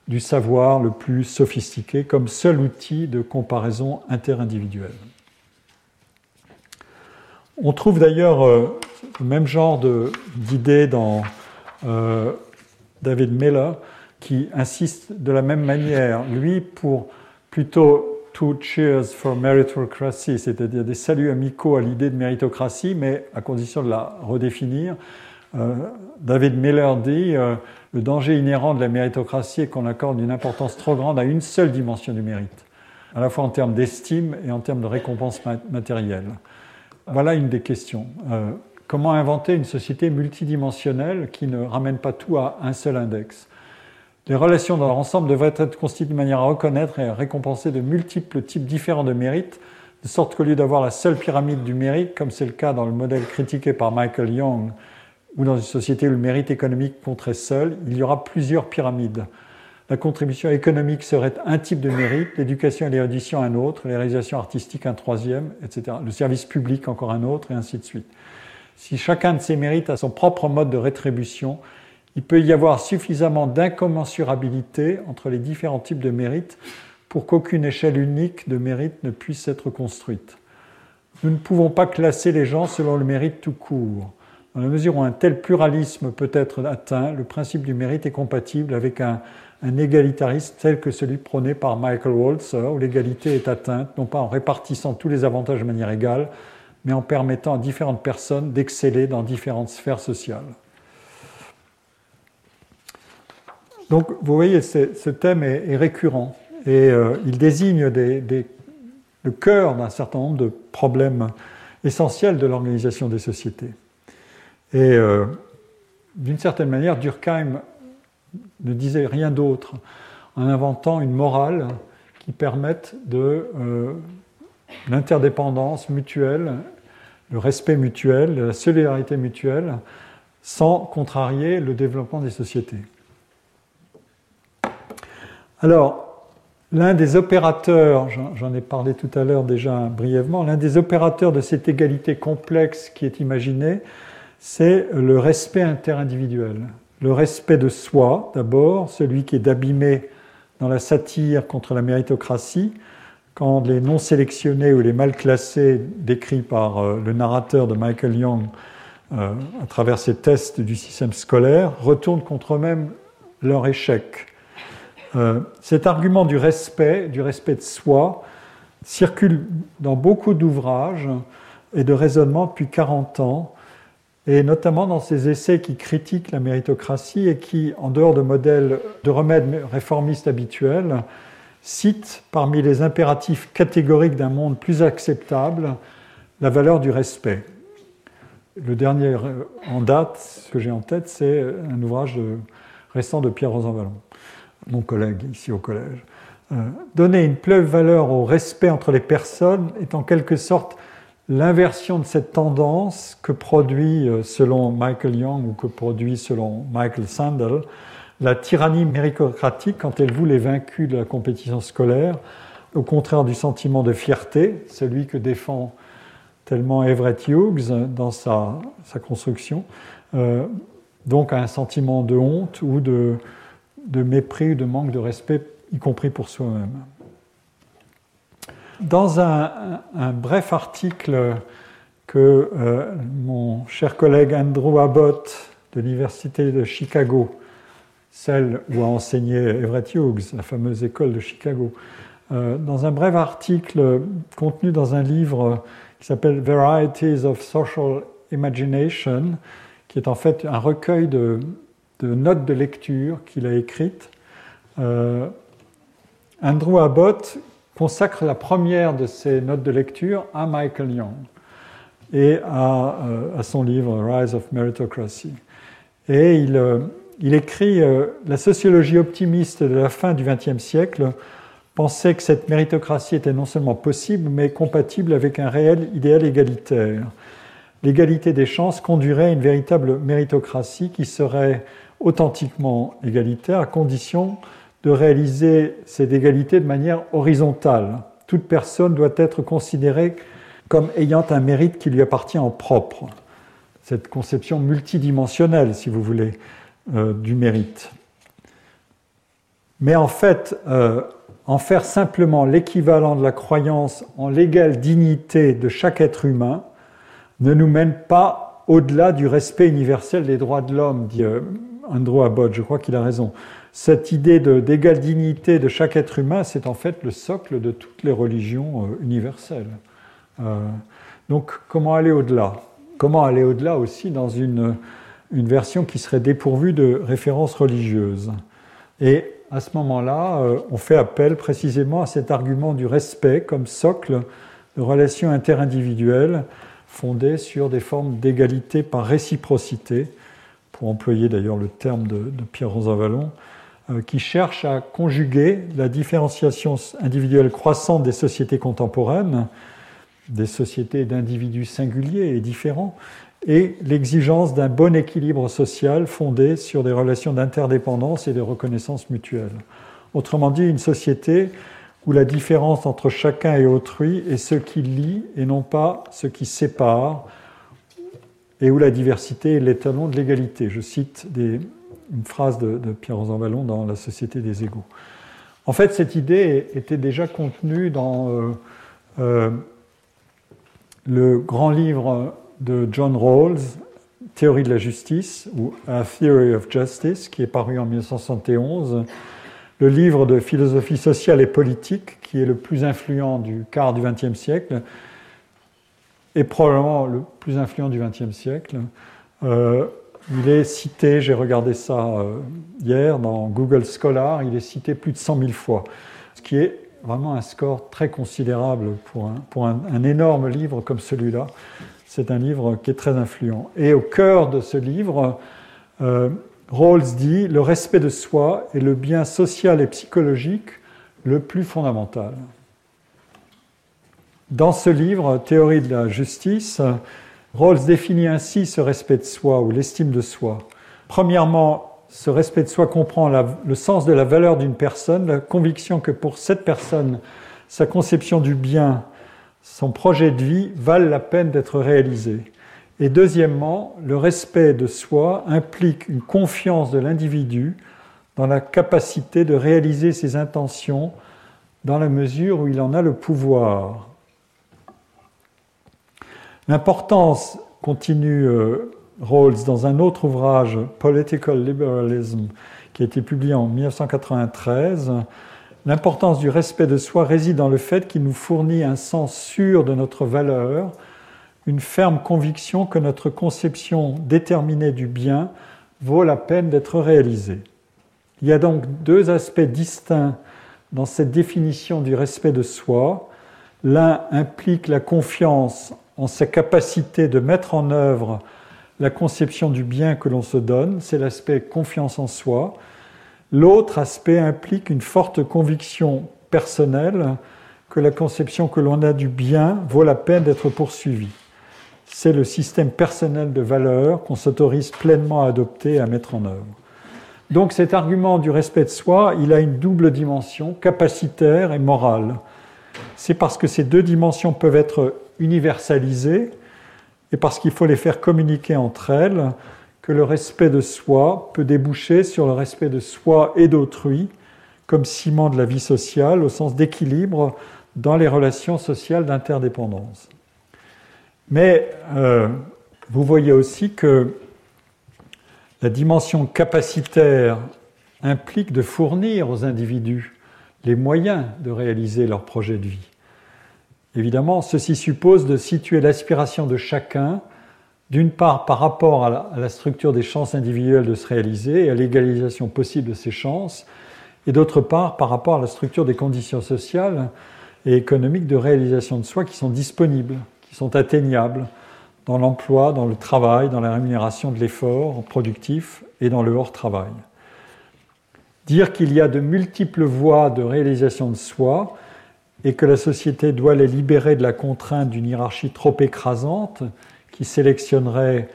du savoir le plus sophistiqué comme seul outil de comparaison interindividuelle. On trouve d'ailleurs euh, le même genre d'idée dans euh, David Miller qui insiste de la même manière, lui pour plutôt two cheers for meritocracy, c'est-à-dire des saluts amicaux à l'idée de méritocratie, mais à condition de la redéfinir. Euh, David Miller dit euh, le danger inhérent de la méritocratie est qu'on accorde une importance trop grande à une seule dimension du mérite, à la fois en termes d'estime et en termes de récompense matérielle. Voilà une des questions. Euh, comment inventer une société multidimensionnelle qui ne ramène pas tout à un seul index? Les relations dans leur ensemble devraient être constituées de manière à reconnaître et à récompenser de multiples types différents de mérites, de sorte qu'au lieu d'avoir la seule pyramide du mérite, comme c'est le cas dans le modèle critiqué par Michael Young, ou dans une société où le mérite économique compterait seul, il y aura plusieurs pyramides. La contribution économique serait un type de mérite, l'éducation et l'érudition un autre, les réalisations artistiques un troisième, etc. Le service public encore un autre, et ainsi de suite. Si chacun de ces mérites a son propre mode de rétribution, il peut y avoir suffisamment d'incommensurabilité entre les différents types de mérites pour qu'aucune échelle unique de mérite ne puisse être construite. Nous ne pouvons pas classer les gens selon le mérite tout court. Dans la mesure où un tel pluralisme peut être atteint, le principe du mérite est compatible avec un, égalitarisme tel que celui prôné par Michael Walzer, où l'égalité est atteinte non pas en répartissant tous les avantages de manière égale, mais en permettant à différentes personnes d'exceller dans différentes sphères sociales. Donc vous voyez, ce thème est, récurrent et euh, il désigne le cœur d'un certain nombre de problèmes essentiels de l'organisation des sociétés. Et euh, d'une certaine manière, Durkheim ne disait rien d'autre en inventant une morale qui permette de euh, l'interdépendance mutuelle, le respect mutuel, la solidarité mutuelle, sans contrarier le développement des sociétés. Alors, l'un des opérateurs, j'en ai parlé tout à l'heure déjà brièvement, l'un des opérateurs de cette égalité complexe qui est imaginée, c'est le respect interindividuel. Le respect de soi, d'abord, celui qui est d'abîmer dans la satire contre la méritocratie, quand les non sélectionnés ou les mal classés, décrits par euh, le narrateur de Michael Young euh, à travers ses tests du système scolaire, retournent contre eux-mêmes leur échec. Euh, cet argument du respect, du respect de soi, circule dans beaucoup d'ouvrages et de raisonnements depuis 40 ans, et notamment dans ses essais qui critiquent la méritocratie et qui, en dehors de modèles de remèdes réformistes habituels, citent parmi les impératifs catégoriques d'un monde plus acceptable la valeur du respect. Le dernier en date, ce que j'ai en tête, c'est un ouvrage récent de Pierre Rosanvallon, mon collègue ici au collège. Euh, donner une pleine valeur au respect entre les personnes est en quelque sorte l'inversion de cette tendance que produit, euh, selon Michael Young ou que produit selon Michael Sandel, la tyrannie méritocratique quand elle voulait vaincue de la compétition scolaire, au contraire du sentiment de fierté, celui que défend tellement Everett Hughes dans sa, construction, euh, donc un sentiment de honte ou de, de mépris ou de manque de respect y compris pour soi-même. Dans un, bref article que euh, mon cher collègue Andrew Abbott de l'Université de Chicago, celle où a enseigné Everett Hughes, la fameuse école de Chicago, euh, dans un bref article contenu dans un livre qui s'appelle Varieties of Social Imagination, qui est en fait un recueil de, notes de lecture qu'il a écrites. Euh, Andrew Abbott consacre la première de ses notes de lecture à Michael Young et à, euh, son livre Rise of Meritocracy. Et il, euh, écrit La sociologie optimiste de la fin du XXe siècle pensait que cette méritocratie était non seulement possible, mais compatible avec un réel idéal égalitaire. L'égalité des chances conduirait à une véritable méritocratie qui serait authentiquement égalitaire à condition de réaliser cette égalité de manière horizontale. Toute personne doit être considérée comme ayant un mérite qui lui appartient en propre. Cette conception multidimensionnelle, si vous voulez, euh, du mérite. Mais en fait, euh, en faire simplement l'équivalent de la croyance en l'égale dignité de chaque être humain ne nous mène pas au-delà du respect universel des droits de l'homme, dit euh, Andrew Abbott. Je crois qu'il a raison cette idée d'égale dignité de chaque être humain, c'est en fait le socle de toutes les religions euh, universelles. Euh, donc comment aller au-delà? Comment aller au-delà aussi dans une, version qui serait dépourvue de références religieuses? Et à ce moment-là, euh, on fait appel précisément à cet argument du respect comme socle de relations interindividuelles fondées sur des formes d'égalité par réciprocité, pour employer d'ailleurs le terme de, Pierre Rosanvallon, euh, qui cherche à conjuguer la différenciation individuelle croissante des sociétés contemporaines, des sociétés d'individus singuliers et différents, et l'exigence d'un bon équilibre social fondé sur des relations d'interdépendance et de reconnaissance mutuelle. Autrement dit, une société où la différence entre chacun et autrui est ce qui lie et non pas ce qui sépare, et où la diversité est l'étalon de l'égalité. Je cite une phrase de, Pierre Rosanvallon dans La Société des égaux. En fait, cette idée était déjà contenue dans euh, euh, le grand livre de John Rawls, Théorie de la justice, ou A Theory of Justice, qui est paru en 1971, le livre de philosophie sociale et politique, qui est le plus influent du quart du XXe siècle, et probablement le plus influent du XXe siècle. Euh, il est cité, j'ai regardé ça euh, hier dans Google Scholar, il est cité plus de 100 000 fois, ce qui est vraiment un score très considérable pour un, pour un, énorme livre comme celui-là. C'est un livre qui est très influent. Et au cœur de ce livre, euh, Rawls dit Le respect de soi est le bien social et psychologique le plus fondamental. Dans ce livre, Théorie de la justice, Rawls définit ainsi ce respect de soi ou l'estime de soi. Premièrement, ce respect de soi comprend le sens de la valeur d'une personne, la conviction que pour cette personne, sa conception du bien, son projet de vie valent la peine d'être réalisés. Et deuxièmement, le respect de soi implique une confiance de l'individu dans la capacité de réaliser ses intentions dans la mesure où il en a le pouvoir. L'importance, continue euh, Rawls dans un autre ouvrage, Political Liberalism, qui a été publié en 1993, L'importance du respect de soi réside dans le fait qu'il nous fournit un sens sûr de notre valeur, une ferme conviction que notre conception déterminée du bien vaut la peine d'être réalisée. Il y a donc deux aspects distincts dans cette définition du respect de soi. L'un implique la confiance en sa capacité de mettre en œuvre la conception du bien que l'on se donne, c'est l'aspect confiance en soi. L'autre aspect implique une forte conviction personnelle que la conception que l'on a du bien vaut la peine d'être poursuivie. C'est le système personnel de valeurs qu'on s'autorise pleinement à adopter et à mettre en œuvre. Donc cet argument du respect de soi, il a une double dimension, capacitaire et morale. C'est parce que ces deux dimensions peuvent être universalisées et parce qu'il faut les faire communiquer entre elles que le respect de soi peut déboucher sur le respect de soi et d'autrui comme ciment de la vie sociale au sens d'équilibre dans les relations sociales d'interdépendance. Mais euh, vous voyez aussi que la dimension capacitaire implique de fournir aux individus les moyens de réaliser leur projet de vie. Évidemment, ceci suppose de situer l'aspiration de chacun, d'une part par rapport à la, structure des chances individuelles de se réaliser et à l'égalisation possible de ces chances, et d'autre part par rapport à la structure des conditions sociales et économiques de réalisation de soi qui sont disponibles, qui sont atteignables dans l'emploi, dans le travail, dans la rémunération de l'effort productif et dans le hors-travail. Dire qu'il y a de multiples voies de réalisation de soi, et que la société doit les libérer de la contrainte d'une hiérarchie trop écrasante qui sélectionnerait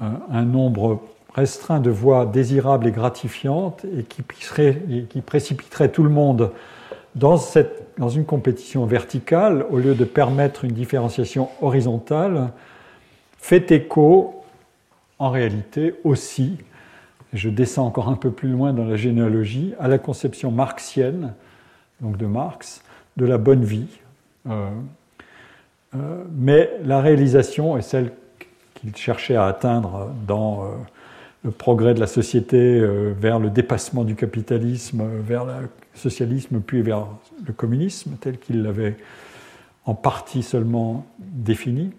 un, nombre restreint de voies désirables et gratifiantes et qui, précipiterait tout le monde dans, dans une compétition verticale au lieu de permettre une différenciation horizontale, fait écho en réalité aussi, je descends encore un peu plus loin dans la généalogie, à la conception marxienne, donc de Marx, de la bonne vie. Euh, euh, mais la réalisation est celle qu'il cherchait à atteindre dans euh, le progrès de la société vers le dépassement du capitalisme, vers le socialisme, puis vers le communisme, tel qu'il l'avait en partie seulement défini.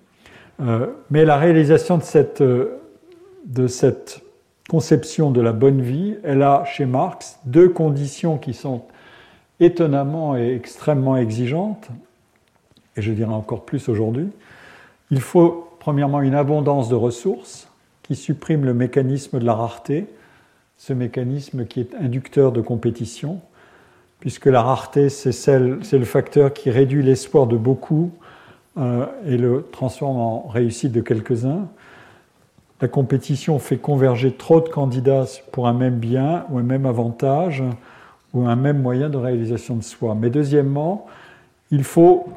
mais la réalisation de cette, de cette conception de la bonne vie, elle a chez Marx deux conditions qui sont étonnamment et extrêmement exigeante, et je dirais encore plus aujourd'hui. Il faut premièrement une abondance de ressources qui supprime le mécanisme de la rareté, ce mécanisme qui est inducteur de compétition, puisque la rareté, c'est le facteur qui réduit l'espoir de beaucoup euh, et le transforme en réussite de quelques-uns. La compétition fait converger trop de candidats pour un même bien ou un même avantage ou un même moyen de réalisation de soi. Mais deuxièmement, il faut,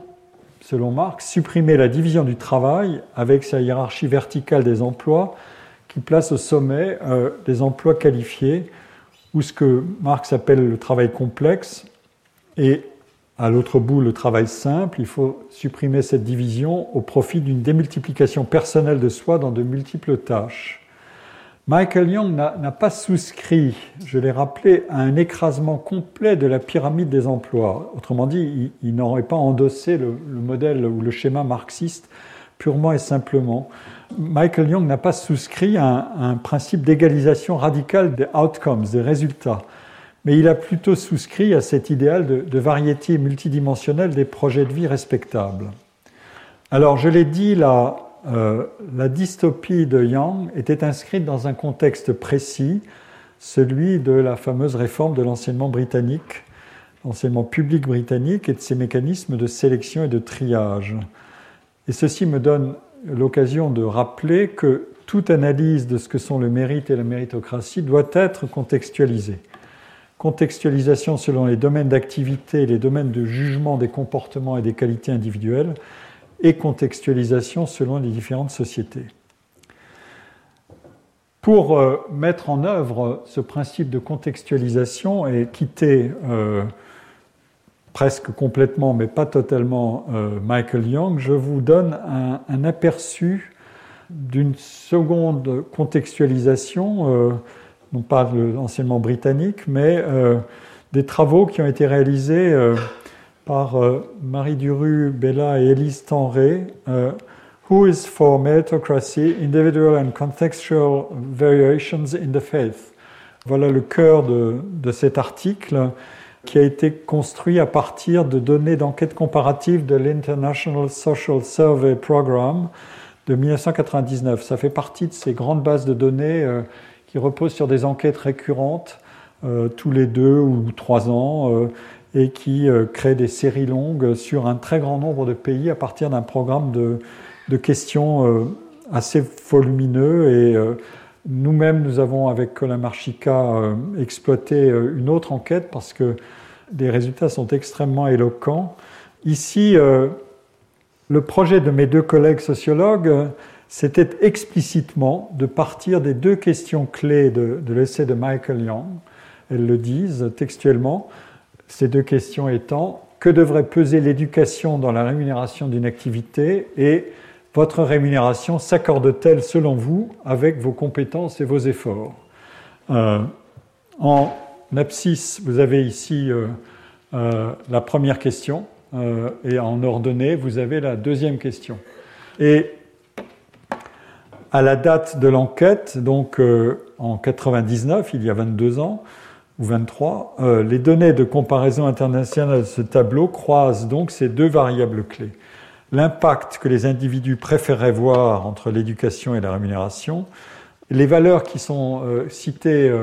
selon Marx, supprimer la division du travail avec sa hiérarchie verticale des emplois qui place au sommet euh, les emplois qualifiés ou ce que Marx appelle le travail complexe et à l'autre bout le travail simple. Il faut supprimer cette division au profit d'une démultiplication personnelle de soi dans de multiples tâches. Michael Young n'a pas souscrit, je l'ai rappelé, à un écrasement complet de la pyramide des emplois. Autrement dit, il, n'aurait pas endossé le, modèle ou le schéma marxiste purement et simplement. Michael Young n'a pas souscrit à un, principe d'égalisation radicale des outcomes, des résultats, mais il a plutôt souscrit à cet idéal de, de variété multidimensionnelle des projets de vie respectables. Alors, je l'ai dit là, euh, la dystopie de Young était inscrite dans un contexte précis, celui de la fameuse réforme de l'enseignement britannique, l'enseignement public britannique et de ses mécanismes de sélection et de triage. Et ceci me donne l'occasion de rappeler que toute analyse de ce que sont le mérite et la méritocratie doit être contextualisée. Contextualisation selon les domaines d'activité les domaines de jugement des comportements et des qualités individuelles, et contextualisation selon les différentes sociétés. Pour euh, mettre en œuvre ce principe de contextualisation et quitter euh, presque complètement, mais pas totalement, euh, Michael Young, je vous donne un, aperçu d'une seconde contextualisation, non pas de l'enseignement britannique, mais des travaux qui ont été réalisés par Marie Duru, Bella et Élise Tenré. Who is for meritocracy, individual and contextual variations in the faith? Voilà le cœur de, de cet article qui a été construit à partir de données d'enquête comparative de l'International Social Survey Program de 1999. Ça fait partie de ces grandes bases de données euh, qui reposent sur des enquêtes récurrentes euh, tous les deux ou trois ans euh, et qui créent des séries longues sur un très grand nombre de pays à partir d'un programme de, questions assez volumineux et nous-mêmes, nous avons avec Colin Marchica exploité une autre enquête parce que les résultats sont extrêmement éloquents. Ici, euh, le projet de mes deux collègues sociologues, c'était explicitement de partir des deux questions clés de, l'essai de Michael Young. Elles le disent textuellement, ces deux questions étant que devrait peser l'éducation dans la rémunération d'une activité et votre rémunération s'accorde-t-elle selon vous avec vos compétences et vos efforts euh, En abscisse, vous avez ici euh, euh, la première question, et en ordonnée, vous avez la deuxième question. Et à la date de l'enquête, donc en 99, il y a 22 ans, ou 23, les données de comparaison internationale de ce tableau croisent donc ces deux variables clés. L'impact que les individus préféraient voir entre l'éducation et la rémunération, les valeurs qui sont citées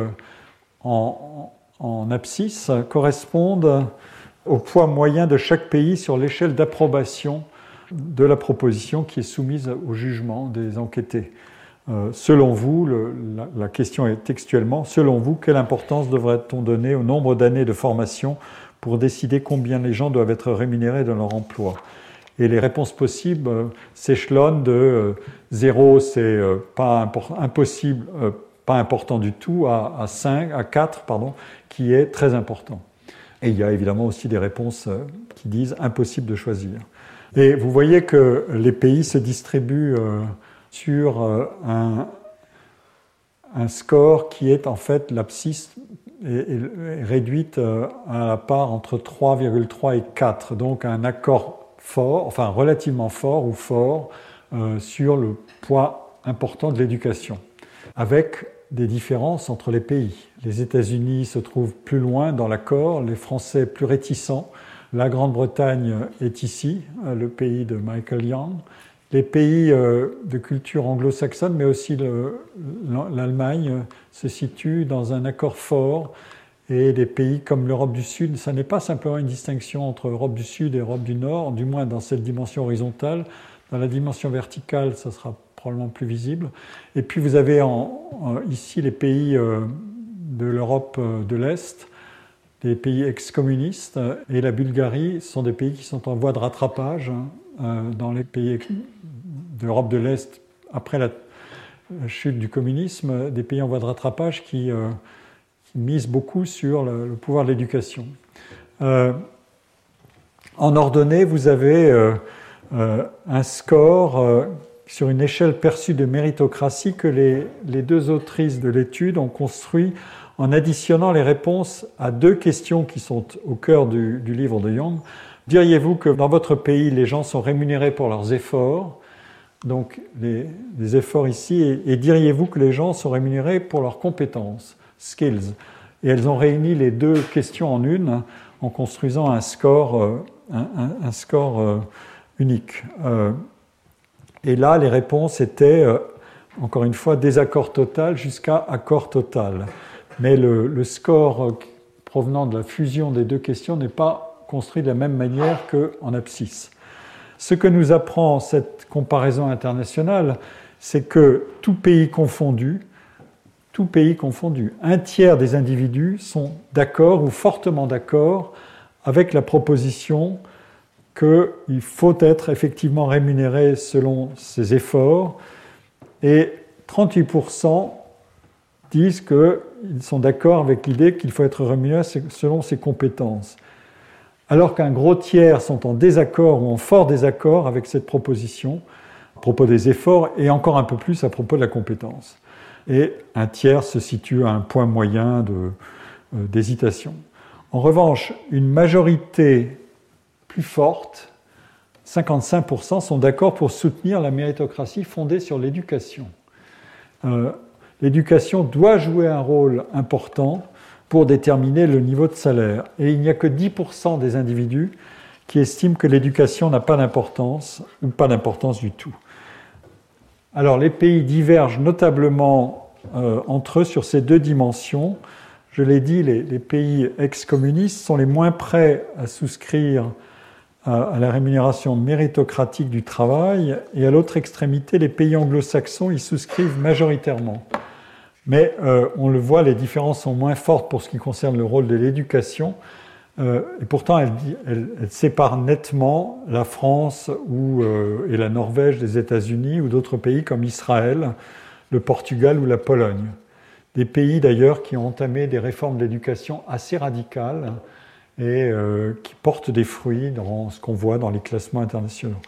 en, en abscisse correspondent au poids moyen de chaque pays sur l'échelle d'approbation de la proposition qui est soumise au jugement des enquêtés. Euh, selon vous, la, question est textuellement, selon vous, quelle importance devrait-on donner au nombre d'années de formation pour décider combien les gens doivent être rémunérés dans leur emploi? Et les réponses possibles euh, s'échelonnent de 0, euh, c'est pas impossible, pas important du tout, à, à 5, à 4, pardon, qui est très important. Et il y a évidemment aussi des réponses qui disent impossible de choisir. Et vous voyez que les pays se distribuent sur euh, un, score qui est en fait l'abscisse réduite à la part entre 3,3 et 4, donc un accord fort, enfin relativement fort ou fort sur le poids important de l'éducation, avec des différences entre les pays. Les États-Unis se trouvent plus loin dans l'accord, les Français plus réticents. La Grande-Bretagne est ici, euh, le pays de Michael Young. Les pays euh, de culture anglo-saxonne, mais aussi l'Allemagne, euh, se situent dans un accord fort. Et des pays comme l'Europe du Sud, ça n'est pas simplement une distinction entre Europe du Sud et Europe du Nord, du moins dans cette dimension horizontale. Dans la dimension verticale, ça sera probablement plus visible. Et puis vous avez ici les pays euh, de l'Europe de l'Est, des pays ex-communistes, et la Bulgarie sont des pays qui sont en voie de rattrapage hein, dans les pays d'Europe de l'Est après la chute du communisme, des pays en voie de rattrapage qui, misent beaucoup sur le, pouvoir de l'éducation. en ordonnée, vous avez un score sur une échelle perçue de méritocratie que les, deux autrices de l'étude ont construit en additionnant les réponses à deux questions qui sont au cœur du, livre de Young. Diriez-vous que dans votre pays, les gens sont rémunérés pour leurs efforts donc les, efforts ici, et, diriez-vous que les gens sont rémunérés pour leurs compétences, skills? Et elles ont réuni les deux questions en une en construisant un score, euh, un, score euh, unique. Euh, et là, les réponses étaient, encore une fois, désaccord total jusqu'à accord total. Mais le, score euh, provenant de la fusion des deux questions n'est pas construit de la même manière qu'en abscisse. Ce que nous apprend cette comparaison internationale, c'est que tout pays confondu, un tiers des individus sont d'accord ou fortement d'accord avec la proposition qu'il faut être effectivement rémunéré selon ses efforts et 38% disent qu'ils sont d'accord avec l'idée qu'il faut être rémunéré selon ses compétences. Alors qu'un gros tiers sont en désaccord ou en fort désaccord avec cette proposition à propos des efforts et encore un peu plus à propos de la compétence. Et un tiers se situe à un point moyen euh, d'hésitation. En revanche, une majorité plus forte, 55%, sont d'accord pour soutenir la méritocratie fondée sur l'éducation. Euh, l'éducation doit jouer un rôle important pour déterminer le niveau de salaire. Et il n'y a que 10% des individus qui estiment que l'éducation n'a pas d'importance ou pas d'importance du tout. Alors les pays divergent notablement euh, entre eux sur ces deux dimensions. Je l'ai dit, les, pays ex-communistes sont les moins prêts à souscrire à, la rémunération méritocratique du travail, et à l'autre extrémité, les pays anglo-saxons y souscrivent majoritairement. Mais euh, on le voit, les différences sont moins fortes pour ce qui concerne le rôle de l'éducation, euh, et pourtant elles, séparent nettement la France ou, euh, et la Norvège des États-Unis ou d'autres pays comme Israël, le Portugal ou la Pologne. Des pays d'ailleurs qui ont entamé des réformes d'éducation assez radicales et euh, qui portent des fruits dans ce qu'on voit dans les classements internationaux.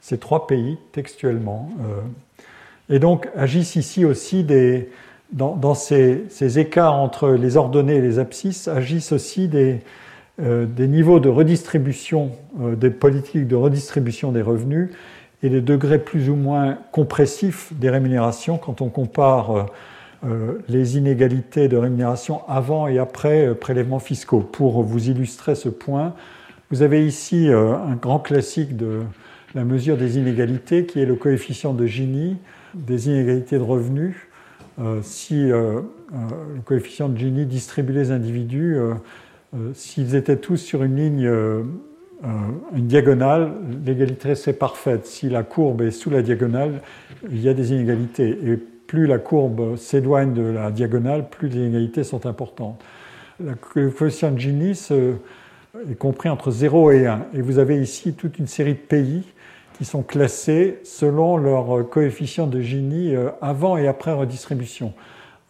Ces trois pays, textuellement. Euh, et donc agissent ici aussi des, dans, ces, écarts entre les ordonnées et les abscisses, agissent aussi des, euh, niveaux de redistribution, des politiques de redistribution des revenus et des degrés plus ou moins compressifs des rémunérations quand on compare euh, les inégalités de rémunération avant et après euh, prélèvements fiscaux. Pour vous illustrer ce point, vous avez ici euh, un grand classique de la mesure des inégalités qui est le coefficient de Gini des inégalités de revenus. Si le coefficient de Gini distribue les individus, s'ils étaient tous sur une ligne, une diagonale, l'égalité c'est parfaite. Si la courbe est sous la diagonale, il y a des inégalités. Et plus la courbe s'éloigne de la diagonale, plus les inégalités sont importantes. Le coefficient de Gini est compris entre 0 et 1. Et vous avez ici toute une série de pays qui sont classés selon leur coefficient de Gini euh, avant et après redistribution.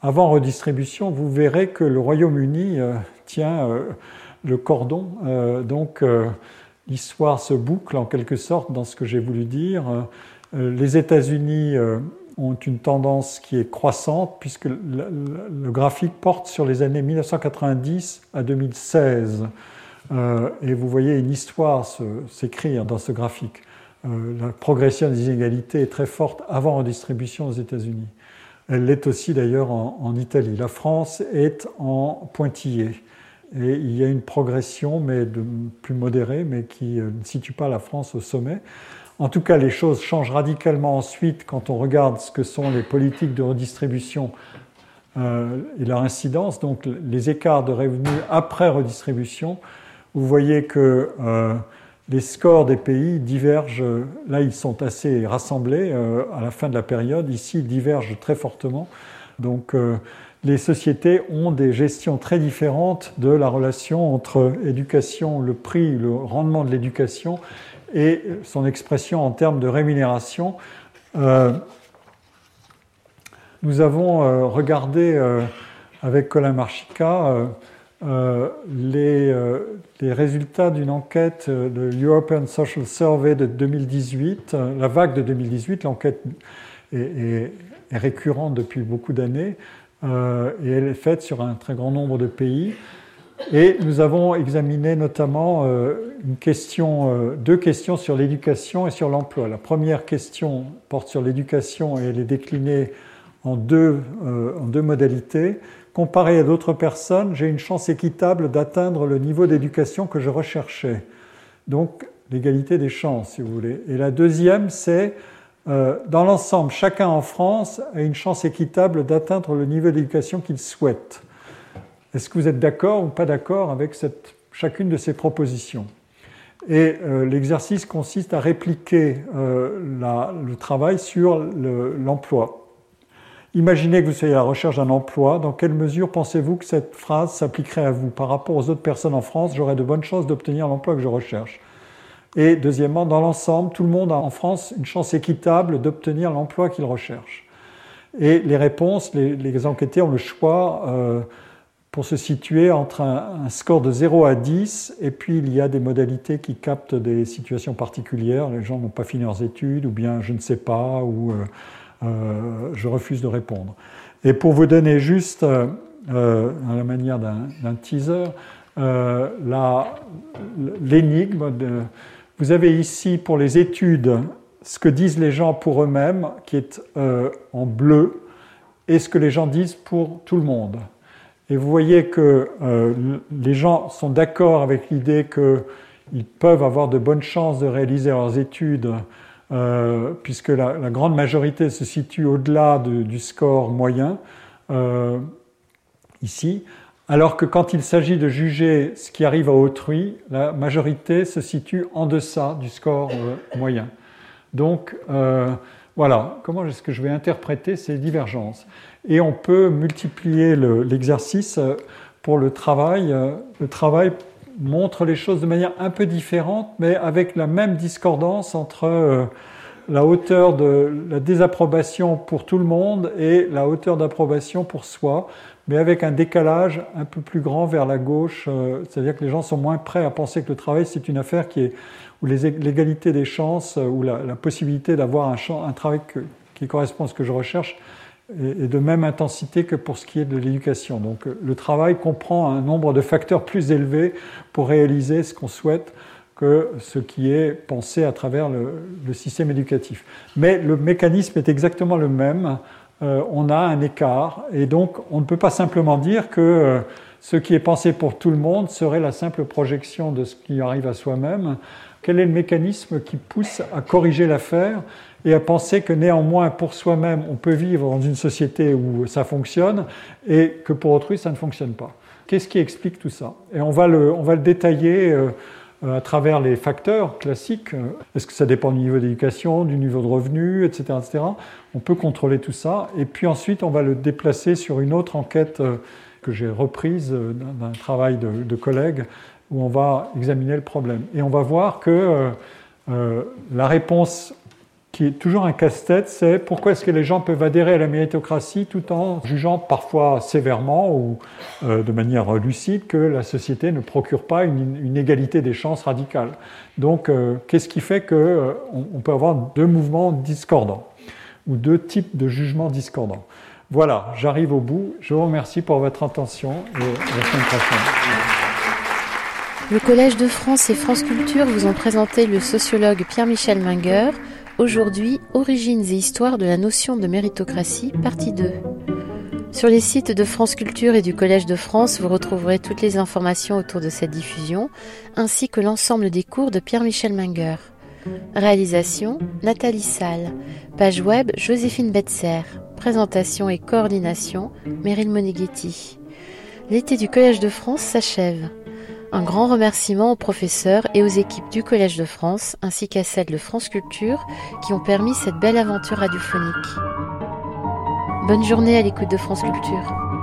Avant redistribution, vous verrez que le Royaume-Uni euh, tient euh, le cordon. Donc l'histoire se boucle en quelque sorte dans ce que j'ai voulu dire. Les États-Unis ont une tendance qui est croissante puisque le, graphique porte sur les années 1990 à 2016. Euh, et vous voyez une histoire s'écrire dans ce graphique. Euh, la progression des inégalités est très forte avant redistribution aux États-Unis. Elle l'est aussi d'ailleurs en, Italie. La France est en pointillé. Et il y a une progression, mais de, plus modérée, mais qui euh, ne situe pas la France au sommet. En tout cas, les choses changent radicalement ensuite quand on regarde ce que sont les politiques de redistribution euh, et leur incidence, donc les écarts de revenus après redistribution. Vous voyez que les scores des pays divergent, là ils sont assez rassemblés euh, à la fin de la période, ici ils divergent très fortement. Donc les sociétés ont des gestions très différentes de la relation entre éducation, le prix, le rendement de l'éducation et son expression en termes de rémunération. Euh, nous avons euh, regardé euh, avec Colin Marchica les, les, résultats d'une enquête de European Social Survey de 2018, la vague de 2018, l'enquête est, récurrente depuis beaucoup d'années et elle est faite sur un très grand nombre de pays. Et nous avons examiné notamment euh, euh, deux questions sur l'éducation et sur l'emploi. La première question porte sur l'éducation et elle est déclinée euh, en deux modalités. Comparé à d'autres personnes, j'ai une chance équitable d'atteindre le niveau d'éducation que je recherchais. Donc l'égalité des chances, si vous voulez. Et la deuxième, c'est dans l'ensemble, chacun en France a une chance équitable d'atteindre le niveau d'éducation qu'il souhaite. Est-ce que vous êtes d'accord ou pas d'accord avec chacune de ces propositions? Et euh, l'exercice consiste à répliquer euh, le travail sur l'emploi. Imaginez que vous soyez à la recherche d'un emploi. Dans quelle mesure pensez-vous que cette phrase s'appliquerait à vous? Par rapport aux autres personnes en France, j'aurais de bonnes chances d'obtenir l'emploi que je recherche. Et deuxièmement, dans l'ensemble, tout le monde a en France une chance équitable d'obtenir l'emploi qu'il recherche. Et les réponses, les, enquêtés ont le choix euh, pour se situer entre un, score de 0 à 10, et puis il y a des modalités qui captent des situations particulières. Les gens n'ont pas fini leurs études, ou bien je ne sais pas, ou euh, euh, je refuse de répondre. Et pour vous donner juste, euh, à la manière d'un teaser, l'énigme. Vous avez ici pour les études ce que disent les gens pour eux-mêmes, qui est en bleu, et ce que les gens disent pour tout le monde. Et vous voyez que les gens sont d'accord avec l'idée qu'ils peuvent avoir de bonnes chances de réaliser leurs études euh, puisque la, grande majorité se situe au-delà du score moyen, euh, ici, alors que quand il s'agit de juger ce qui arrive à autrui, la majorité se situe en deçà du score euh, moyen. Donc, voilà, comment est-ce que je vais interpréter ces divergences? Et on peut multiplier l'exercice pour le travail. Le travail montre les choses de manière un peu différente, mais avec la même discordance entre euh, la hauteur de la désapprobation pour tout le monde et la hauteur d'approbation pour soi, mais avec un décalage un peu plus grand vers la gauche, euh, c'est-à-dire que les gens sont moins prêts à penser que le travail c'est une affaire qui est où l'égalité des chances, ou la, possibilité d'avoir un, travail qui correspond à ce que je recherche, et de même intensité que pour ce qui est de l'éducation. Donc le travail comprend un nombre de facteurs plus élevés pour réaliser ce qu'on souhaite que ce qui est pensé à travers le, système éducatif. Mais le mécanisme est exactement le même. Euh, on a un écart et donc on ne peut pas simplement dire que euh, ce qui est pensé pour tout le monde serait la simple projection de ce qui arrive à soi-même. Quel est le mécanisme qui pousse à corriger l'affaire et à penser que néanmoins pour soi-même on peut vivre dans une société où ça fonctionne et que pour autrui ça ne fonctionne pas? Qu'est-ce qui explique tout ça? Et on va le, détailler euh, à travers les facteurs classiques. Est-ce que ça dépend du niveau d'éducation, du niveau de revenu, etc., etc. On peut contrôler tout ça. Et puis ensuite, on va le déplacer sur une autre enquête euh, que j'ai reprise euh, d'un travail de, de, collègues où on va examiner le problème. Et on va voir que la réponse qui est toujours un casse-tête, c'est pourquoi est-ce que les gens peuvent adhérer à la méritocratie tout en jugeant parfois sévèrement ou euh, de manière lucide que la société ne procure pas une, égalité des chances radicale. Donc, euh, qu'est-ce qui fait qu'on euh, on peut avoir deux mouvements discordants ou deux types de jugements discordants? Voilà, j'arrive au bout. Je vous remercie pour votre attention et à la prochaine. Le Collège de France et France Culture vous ont présenté le sociologue Pierre-Michel Minger Aujourd'hui, Origines et histoire de la notion de méritocratie, partie 2. Sur les sites de France Culture et du Collège de France, vous retrouverez toutes les informations autour de cette diffusion, ainsi que l'ensemble des cours de Pierre-Michel Minger. Réalisation Nathalie Salle. Page web Joséphine Betzer. Présentation et coordination Meryl Moneghetti. L'été du Collège de France s'achève. Un grand remerciement aux professeurs et aux équipes du Collège de France ainsi qu'à celles de France Culture qui ont permis cette belle aventure radiophonique. Bonne journée à l'écoute de France Culture.